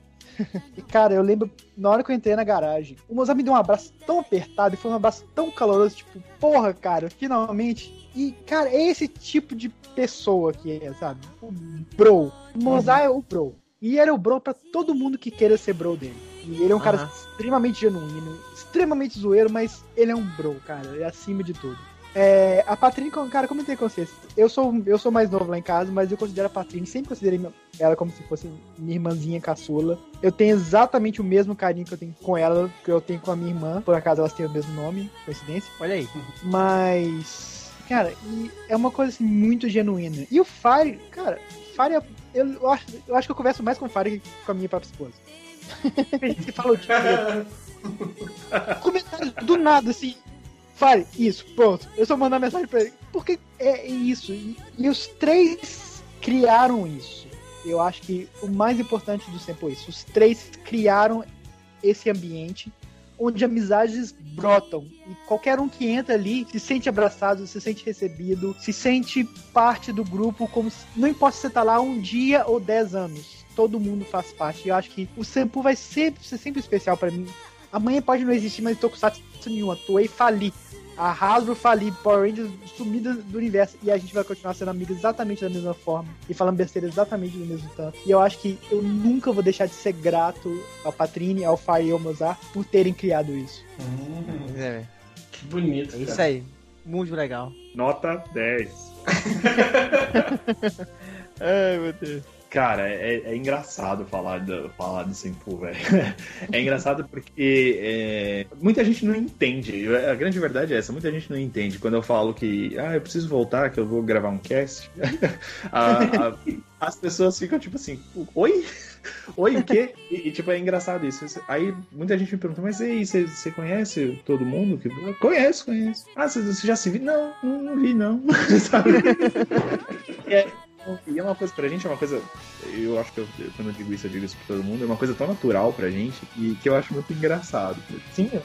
E cara, eu lembro na hora que eu entrei na garagem, o Mozart me deu um abraço tão apertado e foi um abraço tão caloroso, tipo, porra, cara, finalmente. E, cara, é esse tipo de pessoa que é, sabe? O bro. O Mozart é o bro. E ele é o bro pra todo mundo que queira ser bro dele. E ele é um cara Aham. extremamente genuíno, extremamente zoeiro, mas ele é um bro, cara. Ele é acima de tudo. É, a Patrine, cara, como eu tenho consciência? Eu sou, eu sou mais novo lá em casa, mas eu considero a Patrine, sempre considerei ela como se fosse minha irmãzinha caçula. Eu tenho exatamente o mesmo carinho que eu tenho com ela, que eu tenho com a minha irmã. Por acaso elas têm o mesmo nome, coincidência. Olha aí. Mas, cara, é uma coisa assim, muito genuína. E o Fire, cara, Fire, é- eu, eu acho, eu acho que eu converso mais com o Fire que com a minha própria esposa. [LAUGHS] O dia inteiro. [LAUGHS] Comentários do nada, assim. Fire, isso, pronto. Eu só mandar mensagem pra ele. Porque é isso. E, e os três criaram isso. Eu acho que o mais importante do tempo é isso. Os três criaram esse ambiente onde amizades brotam. E qualquer um que entra ali se sente abraçado, se sente recebido, se sente parte do grupo, como se, não importa se você tá lá um dia ou dez anos. Todo mundo faz parte. E eu acho que o Sampu vai sempre ser sempre especial pra mim. Amanhã pode não existir, mas Tokusatsu nenhuma. Toei falir. A Hasbro falir, Power Rangers sumida do universo. E a gente vai continuar sendo amigos exatamente da mesma forma. E falando besteira exatamente do mesmo tanto. E eu acho que eu nunca vou deixar de ser grato ao Patrine, ao Fire e ao Mozart por terem criado isso. Hum, É, velho. que bonito. É isso cara. aí. Muito legal. Nota 10. [LAUGHS] Ai, meu Deus. Cara, é, é engraçado falar do, falar do Senpu, velho. [LAUGHS] É engraçado porque é, muita gente não entende. A grande verdade é essa, muita gente não entende. Quando eu falo que, ah, eu preciso voltar, que eu vou gravar um cast, [LAUGHS] a- a- as pessoas ficam tipo assim, oi? Oi, o quê? E, tipo, é engraçado isso. Aí muita gente me pergunta, mas e aí, você, conhece todo mundo? Que... Conheço, conheço. Ah, você, já se viu? Não, não, não vi, não. [LAUGHS] Sabe? É, e é uma coisa, pra gente é uma coisa, eu acho que eu, quando eu digo isso, eu digo isso pra todo mundo, é uma coisa tão natural pra gente e que eu acho muito engraçado. Sim, eu,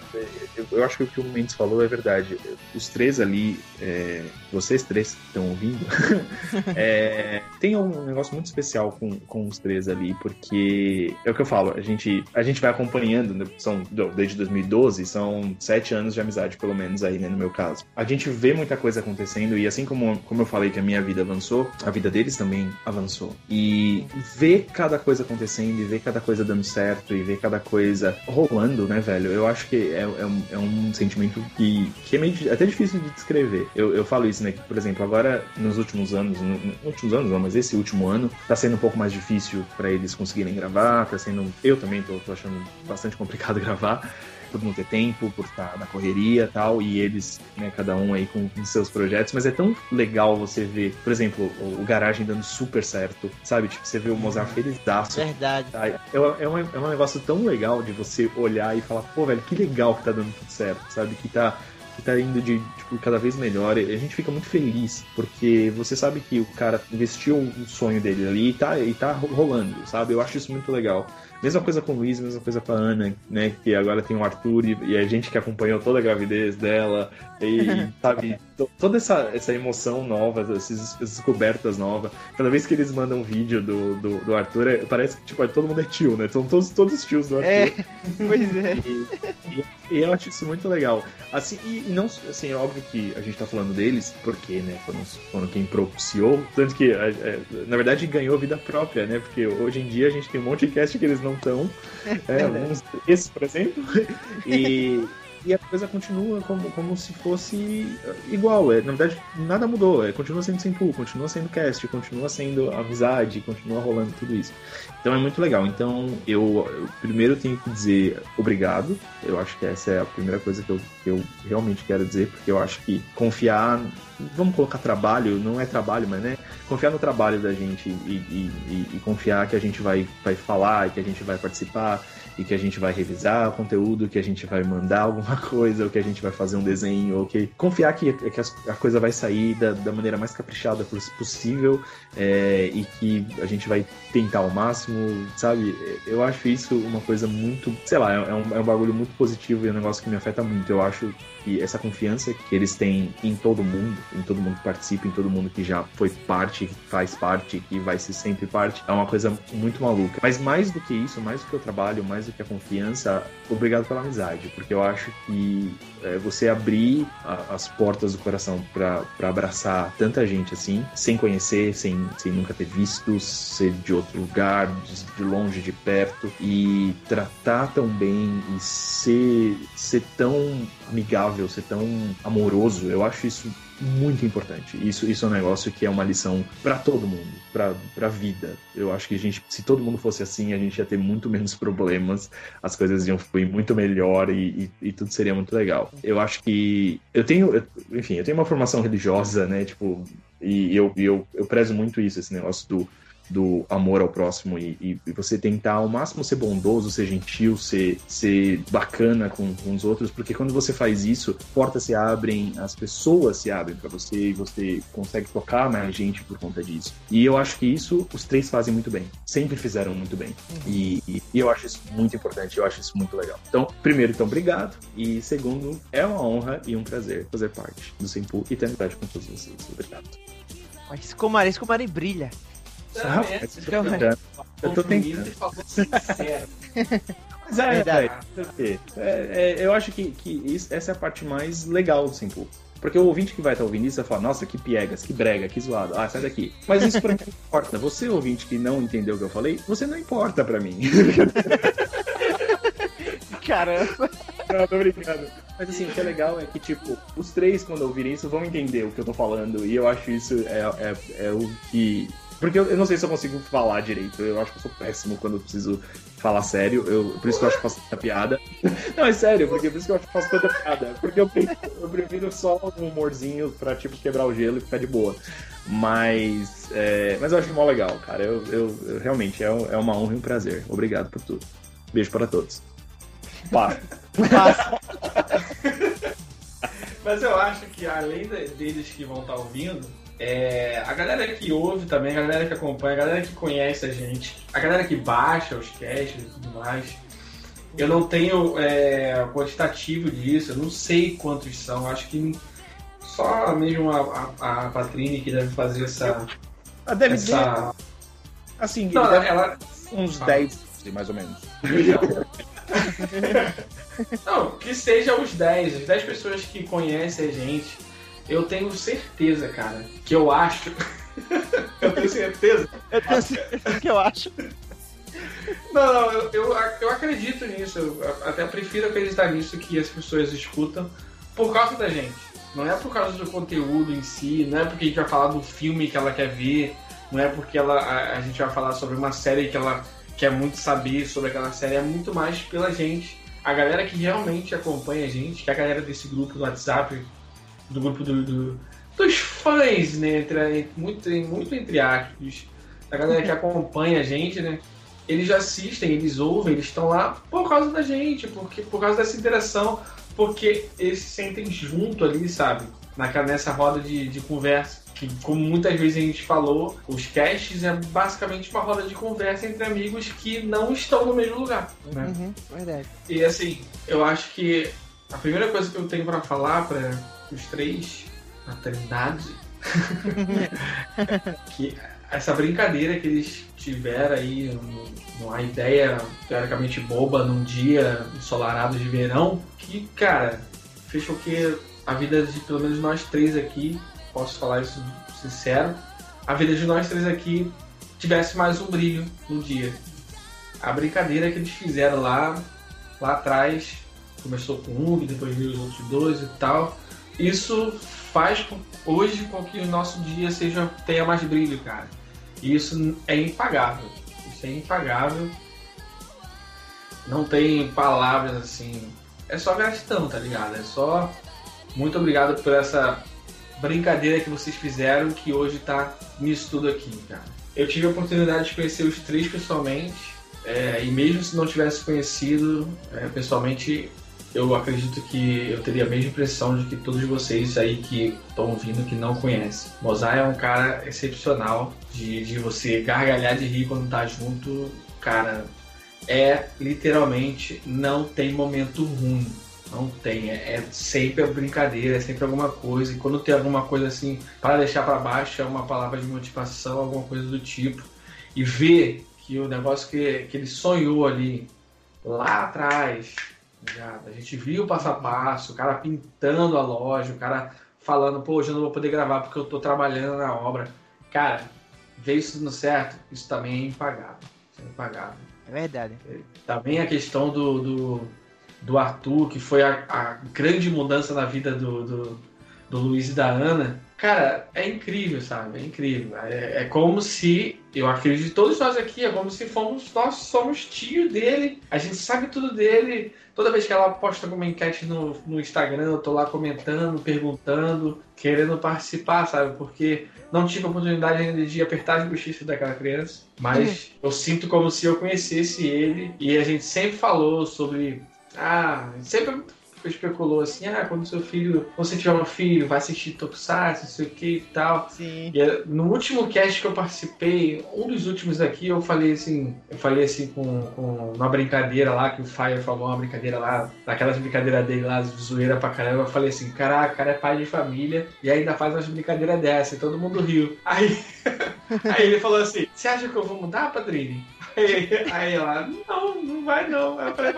eu- eu acho que o que o Mendes falou é verdade. Os três ali, é, vocês três que estão ouvindo, [LAUGHS] é, tem um negócio muito especial com, com os três ali, porque é o que eu falo, a gente, a gente vai acompanhando, né, são desde 2012, são sete anos de amizade, pelo menos aí, né, no meu caso. A gente vê muita coisa acontecendo e assim como, como eu falei que a minha vida avançou, a vida deles também avançou. E ver cada coisa acontecendo e ver cada coisa dando certo e ver cada coisa rolando, né, velho? Eu acho que é, é, um, é um sentimento que, que é meio até difícil de descrever. Eu, eu falo isso, né? Que, por exemplo, agora, nos últimos anos, no, últimos anos não, mas esse último ano, tá sendo um pouco mais difícil pra eles conseguirem gravar, tá sendo. Eu também tô, tô achando bastante complicado [LAUGHS] gravar por não ter tempo, por estar na correria e tal, e eles, né, cada um aí com, com seus projetos, mas é tão legal você ver, por exemplo, o, o Garagem dando super certo, sabe? Tipo, você vê o Mozart felizaço. Verdade. Tá? É, é, um, é um negócio tão legal de você olhar e falar, pô, velho, que legal que tá dando tudo certo, sabe? Que tá, que tá indo de cada vez melhor. E a gente fica muito feliz, porque você sabe que o cara investiu o sonho dele ali e tá, e tá rolando, sabe? Eu acho isso muito legal. Mesma coisa com o Luiz, mesma coisa com a Ana, né? Que agora tem o Arthur e, e a gente que acompanhou toda a gravidez dela, e, [LAUGHS] sabe, to- toda essa, essa emoção nova, essas, descobertas novas. Cada vez que eles mandam um vídeo do, do, do Arthur, é- parece que tipo, todo mundo é tio, né? São todos, todos os tios do Arthur. É, pois é. E, e- e eu acho isso muito legal. Assim, e, e não, assim, é óbvio que a gente tá falando deles, porque, né, foram, foram quem propiciou, tanto que, é, é, na verdade, ganhou vida própria, né, porque hoje em dia a gente tem um monte de cast que eles não estão, é, uns, esse, por exemplo, [LAUGHS] e, e a coisa continua como, como se fosse igual, é, na verdade, nada mudou, é, continua sendo Simple, continua sendo cast, continua sendo amizade, continua rolando tudo isso. Então é muito legal. Então eu, eu primeiro tenho que dizer obrigado. Eu acho que essa é a primeira coisa que eu, que eu realmente quero dizer, porque eu acho que confiar, vamos colocar trabalho, não é trabalho, mas né, confiar no trabalho da gente e, e- e- e confiar que a gente vai, vai falar, que a gente vai participar e que a gente vai revisar o conteúdo, que a gente vai mandar alguma [LAUGHS] coisa, ou que a gente vai fazer um desenho, ou que confiar que, que a coisa vai sair da, da maneira mais caprichada poss- possível é, e que a gente vai tentar ao máximo, sabe? Eu acho isso uma coisa muito, sei lá, é um, é um bagulho muito positivo e é um negócio que me afeta muito. Eu acho que essa confiança que eles têm em todo mundo, em todo mundo que participa, em todo mundo que já foi parte, que faz parte, que vai ser sempre parte, é uma coisa muito maluca. Mas mais do que isso, mais do que o trabalho, mais do que a confiança, obrigado pela amizade, porque eu acho que é, você abrir a- as portas do coração para abraçar tanta gente assim, sem conhecer, sem, sem nunca ter visto, ser de outro lugar, de, de longe, de perto, e tratar tão bem e ser, ser tão amigável, ser tão amoroso, eu acho isso muito importante. Isso, isso é um negócio que é uma lição para todo mundo, para pra vida. Eu acho que a gente, se todo mundo fosse assim, a gente ia ter muito menos problemas, as coisas iam fluir muito melhor e, e, e tudo seria muito legal. Eu acho que eu tenho, eu- enfim, eu tenho uma formação religiosa, né, tipo, e eu, eu, eu prezo muito isso, esse negócio do do amor ao próximo e, e- e você tentar ao máximo ser bondoso, ser gentil, ser, ser bacana com, com os outros, porque quando você faz isso, portas se abrem, as pessoas se abrem para você e você consegue tocar mais gente por conta disso. E eu acho que isso os três fazem muito bem, sempre fizeram muito bem. E, e- e eu acho isso muito importante, eu acho isso muito legal. Então, primeiro, então, obrigado. E segundo, é uma honra e um prazer fazer parte do Simpu e ter amizade com todos vocês. Obrigado. Mas Escomari, Escomari brilha. É, eu tô tentando. Eu tô tentando. Mas é, Verdade. velho. É, é, eu acho que, que isso- essa é a parte mais legal do Simple. Porque o ouvinte que vai estar ouvindo isso vai falar, nossa, que piegas, que brega, que zoado. Ah, sai daqui. Mas isso pra mim não importa. Você, ouvinte, que não entendeu o que eu falei, você não importa pra mim. [LAUGHS] Caramba. não, tô brincando. Mas assim, o que é legal é que, tipo, os três, quando ouvirem isso, vão entender o que eu tô falando. E eu acho isso é, é, é o que. Porque eu, eu não sei se eu consigo falar direito. Eu acho que eu sou péssimo quando eu preciso falar sério. Eu, por isso que eu acho que faço tanta piada. [LAUGHS] Não, é sério, porque por isso que eu acho que faço tanta piada. Porque eu, prefiro- eu prefiro só um humorzinho pra, tipo, quebrar o gelo e ficar de boa. Mas, é, mas eu acho mó legal, cara. Eu, eu, eu- realmente é, é uma honra e um prazer. Obrigado por tudo. Beijo para todos. Pá. [LAUGHS] Mas eu acho que além de- deles que vão estar ouvindo, é, a galera que ouve também, a galera que acompanha, a galera que conhece a gente, a galera que baixa os casts e tudo mais. Eu não tenho é, quantitativo disso, eu não sei quantos são. Acho que só mesmo a, a, a Patrine que deve fazer essa. Deve essa... assim, Não, deve ela, uns Ah. 10, mais ou menos. [LAUGHS] Não, que seja os 10, as 10 pessoas que conhecem a gente. Eu tenho certeza, cara, que eu acho. eu tenho certeza. Eu tenho certeza que eu acho. Não, não, eu, eu, eu acredito nisso. Eu até prefiro acreditar nisso que as pessoas escutam por causa da gente. Não é por causa do conteúdo em si, não é porque a gente vai falar do filme que ela quer ver, não é porque ela, a, a gente vai falar sobre uma série que ela quer muito saber sobre aquela série, é muito mais pela gente. A galera que realmente acompanha a gente, que é a galera desse grupo do WhatsApp, do grupo do, do- dos fãs, né? Entre, muito, muito entre aspas, a galera que acompanha a gente, né? Eles assistem, eles ouvem, eles estão lá por causa da gente, porque, por causa dessa interação, porque eles se sentem junto ali, sabe? Naquela, nessa roda de, de conversa. Que, como muitas vezes a gente falou, os casts é basicamente uma roda de conversa entre amigos que não estão no mesmo lugar. Né? Uhum, verdade. E assim, eu acho que a primeira coisa que eu tenho pra falar para os três na Trindade. [LAUGHS] que essa brincadeira que eles tiveram aí, uma ideia teoricamente boba num dia ensolarado de verão, que, cara, fez com que a vida de pelo menos nós três aqui, posso falar isso sincero, a vida de nós três aqui tivesse mais um brilho no dia. A brincadeira que eles fizeram lá, lá atrás, começou com um, depois veio os outros dois e tal. Isso faz hoje com que o nosso dia seja tenha mais brilho, cara. E isso é impagável. Isso é impagável. Não tem palavras assim. É só gratidão, tá ligado? É só muito obrigado por essa brincadeira que vocês fizeram que hoje tá nisso tudo aqui, cara. Eu tive a oportunidade de conhecer os três pessoalmente. É, e mesmo se não tivesse conhecido é, pessoalmente, eu acredito que eu teria a mesma impressão de que todos vocês aí que estão ouvindo que não conhecem. Mozart é um cara excepcional de, de você gargalhar de rir quando tá junto. Cara, é literalmente não tem momento ruim. Não tem, é, é sempre brincadeira, é sempre alguma coisa. E quando tem alguma coisa assim para deixar para baixo, é uma palavra de motivação, alguma coisa do tipo. E ver que o negócio que, que ele sonhou ali lá atrás a gente viu o passo a passo, o cara pintando a loja, o cara falando, pô, hoje eu não vou poder gravar porque eu tô trabalhando na obra. Cara, ver isso dando certo, isso também é impagável. Isso é impagável. É verdade. Também a questão do, do, do Arthur, que foi a, a, grande mudança na vida do, do, do Luiz e da Ana. Cara, é incrível, sabe? É incrível. É, é como se, eu acredito, todos nós aqui, é como se fomos, nós somos tio dele, a gente sabe tudo dele, Toda vez que ela posta alguma enquete no, no Instagram, eu tô lá comentando, perguntando, querendo participar, sabe? Porque não tive a oportunidade ainda de apertar as bochechas daquela criança, mas eu sinto como se eu conhecesse ele e a gente sempre falou sobre. Ah, sempre especulou assim, ah, quando seu filho, quando você tiver um filho, vai assistir Tokusatsu, não sei o que e tal. Sim. E eh, no último cast que eu participei, um dos últimos aqui, eu falei assim, eu falei assim com, com uma brincadeira lá, que o Fire falou uma brincadeira lá, daquelas brincadeiras dele lá, zoeira pra caramba, eu falei assim, caraca, o cara é pai de família e ainda faz umas brincadeiras dessa, e todo mundo riu. Aí, [LAUGHS] aí ele falou assim, você acha que eu vou mudar, Padrini? Aí, aí ela, não, não vai não. Eu falei,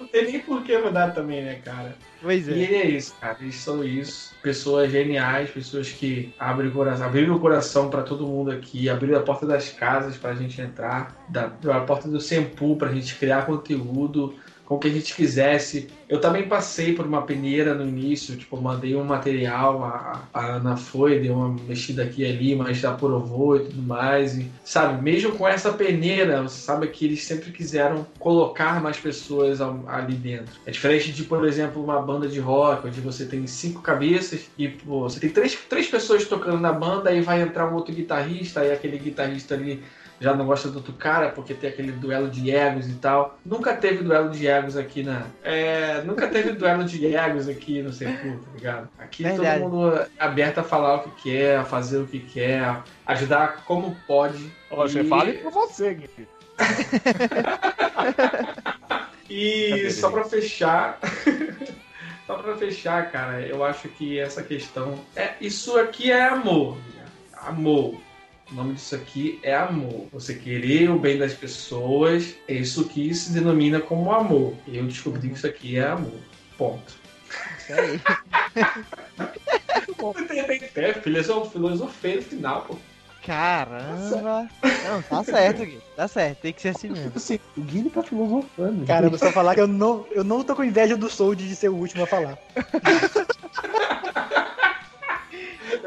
não tem nem por que mudar também, né, cara? Pois é. E é isso, cara. Eles são isso. Pessoas geniais, pessoas que abrem o coração, abriram o coração para todo mundo aqui, abriram a porta das casas pra gente entrar, da, a porta do Sempu pra gente criar conteúdo com o que a gente quisesse. Eu também passei por uma peneira no início, tipo, mandei um material, a, a Ana foi, deu uma mexida aqui e ali, mas já aprovou e tudo mais. E, sabe, mesmo com essa peneira, você sabe que eles sempre quiseram colocar mais pessoas ali dentro. É diferente de, por exemplo, uma banda de rock, onde você tem cinco cabeças e pô, você tem três, três pessoas tocando na banda, aí vai entrar um outro guitarrista, aí aquele guitarrista ali já não gosta do outro cara porque tem aquele duelo de egos e tal. Nunca teve duelo de egos aqui na. É, nunca teve [LAUGHS] duelo de egos aqui no Sepulcro, tá ligado? Aqui Verdade. todo mundo é aberto a falar o que quer, a fazer o que quer, ajudar como pode. Você e... fale por você, Gui. [LAUGHS] e só pra fechar. [LAUGHS] só pra fechar, cara, eu acho que essa questão. É, isso aqui é amor. Amor o nome disso aqui é amor. Você querer o bem das pessoas, é isso que se denomina como amor. E eu descobri que isso aqui é amor. Ponto. Isso aí. [LAUGHS] tem, filosofia no final, pô. Caramba! Não, tá certo, Gui. Tá certo, tem que ser assim mesmo. Assim, o Guilherme tá filosofando. Cara, vou só falar que eu não, eu não tô com inveja do Soul de ser o último a falar.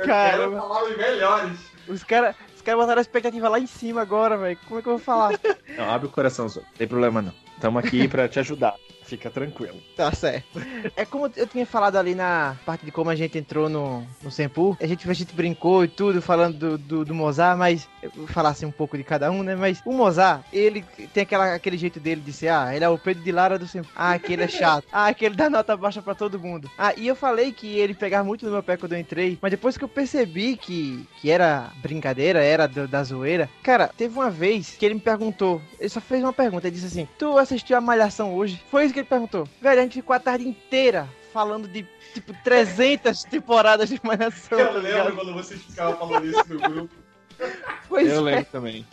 Cara, [LAUGHS] eu quero falar os melhores. Os caras os caras botaram a expectativa lá em cima agora, velho. Como é que eu vou falar? Não, abre o coração, não tem problema não. Estamos aqui para te ajudar. Fica tranquilo. Tá certo. É como eu tinha falado ali na parte de como a gente entrou no, no Sempu. A gente, a gente brincou e tudo, falando do, do, do Mozart, mas eu vou falar assim um pouco de cada um, né? Mas o Mozart, ele tem aquela, aquele jeito dele de ser, ah, ele é o Pedro de Lara do Sempu. Ah, aquele é chato. [LAUGHS] Ah, aquele dá nota baixa para todo mundo. Ah, e eu falei que ele pegava muito no meu pé quando eu entrei, mas depois que eu percebi que, que era brincadeira, era do, da zoeira, cara, teve uma vez que ele me perguntou, ele só fez uma pergunta, ele disse assim, tu assistiu a Malhação hoje? Foi isso que ele perguntou. Velho, a gente ficou a tarde inteira falando de, tipo, 300 [LAUGHS] temporadas de Malhação, tá Eu ligado? lembro quando vocês ficavam falando isso no grupo. Pois Eu é, lembro também.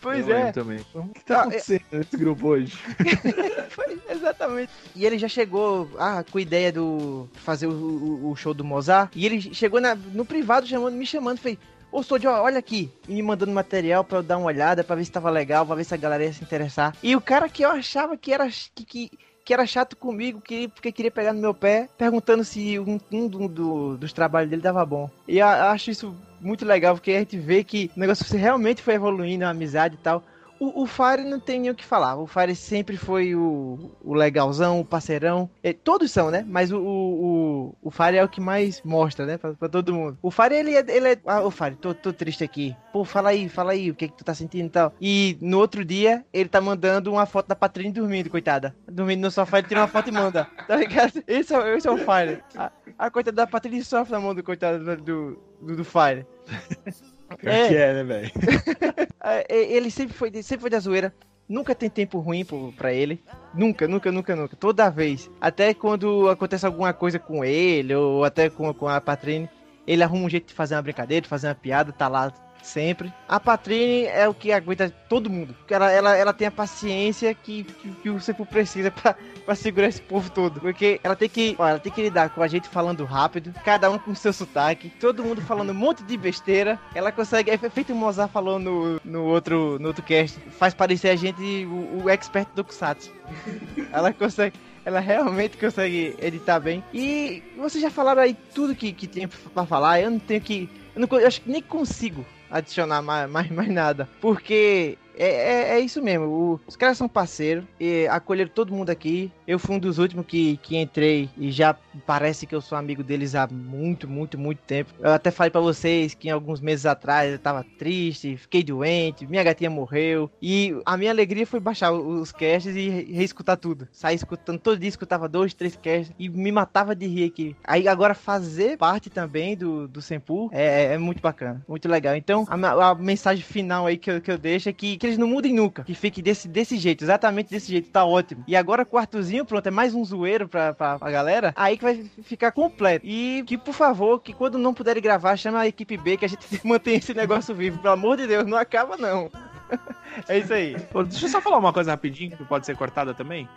pois eu é. lembro também. O que tá Ah, acontecendo nesse grupo hoje? [LAUGHS] Foi, exatamente. E ele já chegou ah, com a ideia do fazer o, o- o show do Mozart. E ele chegou na- no privado chamando, me chamando, falei. Ô, Sodio, olha aqui. E me mandando material pra eu dar uma olhada, pra ver se tava legal, pra ver se a galera ia se interessar. E o cara que eu achava que era, que, que, que era chato comigo, que, porque queria pegar no meu pé, perguntando se um, um do- do- dos trabalhos dele dava bom. E acho isso muito legal, porque a gente vê que o negócio realmente foi evoluindo, a amizade e tal. O, o Fire não tem nem o que falar. O Fire sempre foi o, o legalzão, o parceirão. É, todos são, né? Mas o, o, o, o Fire é o que mais mostra, né? Pra, pra todo mundo. O Fire, ele é. Ele é ah, ô Fire, tô, tô triste aqui. Pô, fala aí, fala aí, o que, que tu tá sentindo e tal. E no outro dia, ele tá mandando uma foto da Patrine dormindo, coitada. Dormindo no sofá, ele tira uma foto e manda. [LAUGHS] Tá ligado? Esse é, esse é o Fire. A, a coitada da Patrine sofre na mão do coitado do, do, do, do Fire. [LAUGHS] É. que é, né, velho? [LAUGHS] É, é, ele sempre foi, sempre foi da zoeira. Nunca tem tempo ruim pra ele. Nunca, nunca, nunca, nunca. Toda vez. Até quando acontece alguma coisa com ele, ou até com, com a Patrine, ele arruma um jeito de fazer uma brincadeira, de fazer uma piada, tá lá sempre. A Patrine é o que aguenta todo mundo. Ela, ela, ela tem a paciência que, que, que o Sefu precisa pra, pra segurar esse povo todo. Porque ela tem que. Ó, ela tem que lidar com a gente falando rápido, cada um com seu sotaque, todo mundo falando um monte de besteira. Ela consegue. É feito o Mozart falou no, no, outro, no outro cast. Faz parecer a gente o, o expert do Kusatsu. [LAUGHS] ela consegue. Ela realmente consegue editar bem. E vocês já falaram aí tudo que, que tem pra falar. Eu não tenho que. Eu, não, eu acho que nem consigo adicionar mais, mais, mais nada. Porque é, é, é isso mesmo. o- os caras são parceiros. E acolheram todo mundo aqui. Eu fui um dos últimos que, que entrei. E já parece que eu sou amigo deles há muito, muito, muito tempo. Eu até falei pra vocês que alguns meses atrás eu tava triste, fiquei doente, minha gatinha morreu. E a minha alegria foi baixar os casts e re- reescutar tudo. Sair escutando todo dia, escutava dois, três casts e me matava de rir aqui. Aí agora fazer parte também do, do Senpu é, é muito bacana, muito legal. Então a, a mensagem final aí que eu, que eu deixo é que, que eles não mudem nunca. Que fique desse, desse jeito, exatamente desse jeito, tá ótimo. E agora quartozinho, pronto, é mais um zoeiro pra, pra, pra galera. Aí que vai ficar completo. E que, por favor, que quando não puderem gravar, chama a equipe B que a gente [LAUGHS] mantém esse negócio vivo. Pelo amor de Deus, não acaba não. [LAUGHS] É isso aí. Pô, deixa eu só falar uma coisa rapidinho que pode ser cortada também.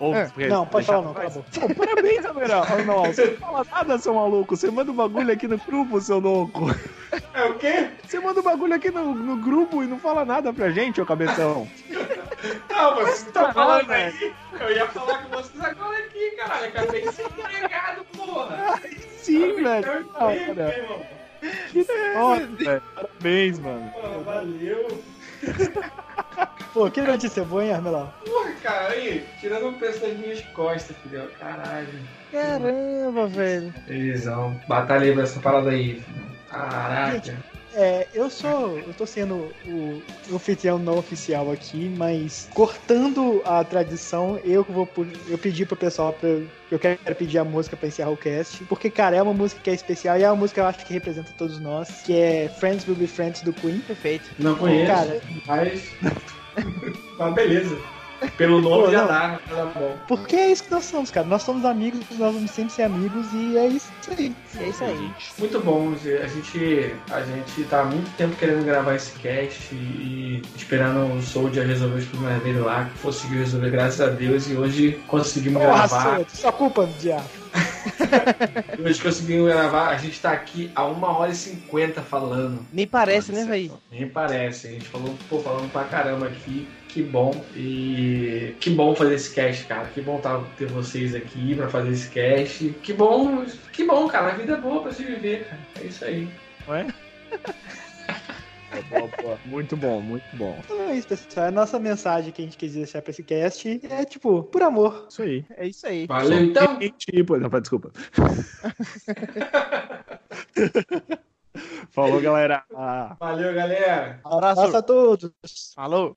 Ou, É. Não, pode deixar- falar não, cala. Pô, parabéns. Oh, não, você não fala nada, seu maluco. Você manda um bagulho aqui no grupo, seu louco. É o quê? Você manda um bagulho aqui no, no grupo e não fala nada pra gente, ô cabeção. Não, vocês estão falando velho. aí. Eu ia falar com vocês agora aqui, caralho. Acabei de ser empregado, porra. Sim, velho. Que foda, velho. Parabéns, mano. Pô, valeu. [LAUGHS] Pô, que notícia boa, hein, Armelau? Porra, cara, aí, tirando o peso das minhas costas, filho. Caralho. Caramba, velho. Felizão. Batalhei pra essa parada aí. Caraca. É, eu sou. Eu tô sendo o, anfitrião não oficial aqui, mas cortando a tradição, eu que vou. Eu pedi pro pessoal pra. Eu quero pedir a música pra encerrar o cast. Porque, cara, é uma música que é especial e é uma música que eu acho que representa todos nós. Que é Friends Will Be Friends do Queen. Perfeito. Não conheço, Cara, mas. Mas [LAUGHS] beleza. Pelo nome Pô, já não. dá, tá bom. porque é isso que nós somos, cara. Nós somos amigos, nós vamos sempre ser amigos e é isso aí. É isso aí. Muito bom, Zé. a gente, a gente tá há muito tempo querendo gravar esse cast e esperando o Soldier resolver os problemas dele lá, que conseguiu resolver, graças a Deus, e hoje conseguimos Porra, gravar. sua, sua culpa, diabo. [LAUGHS] Hoje conseguimos gravar, a gente tá aqui a 1 hora e 50 falando. Nem parece, né, velho? Nem parece, a gente falou, pô, falando pra caramba aqui, que bom. E que bom fazer esse cast, cara. Que bom tá, ter vocês aqui pra fazer esse cast. Que bom, que bom, cara. A vida é boa pra se viver, cara. É isso aí. [LAUGHS] Muito bom, muito bom. Então é isso, pessoal. É a nossa mensagem que a gente quis deixar pra esse cast é tipo, por amor. Isso aí. É isso aí. Valeu, então. Tipo, não, desculpa. [LAUGHS] Falou, galera. Valeu, galera. Abraço a todos. Falou.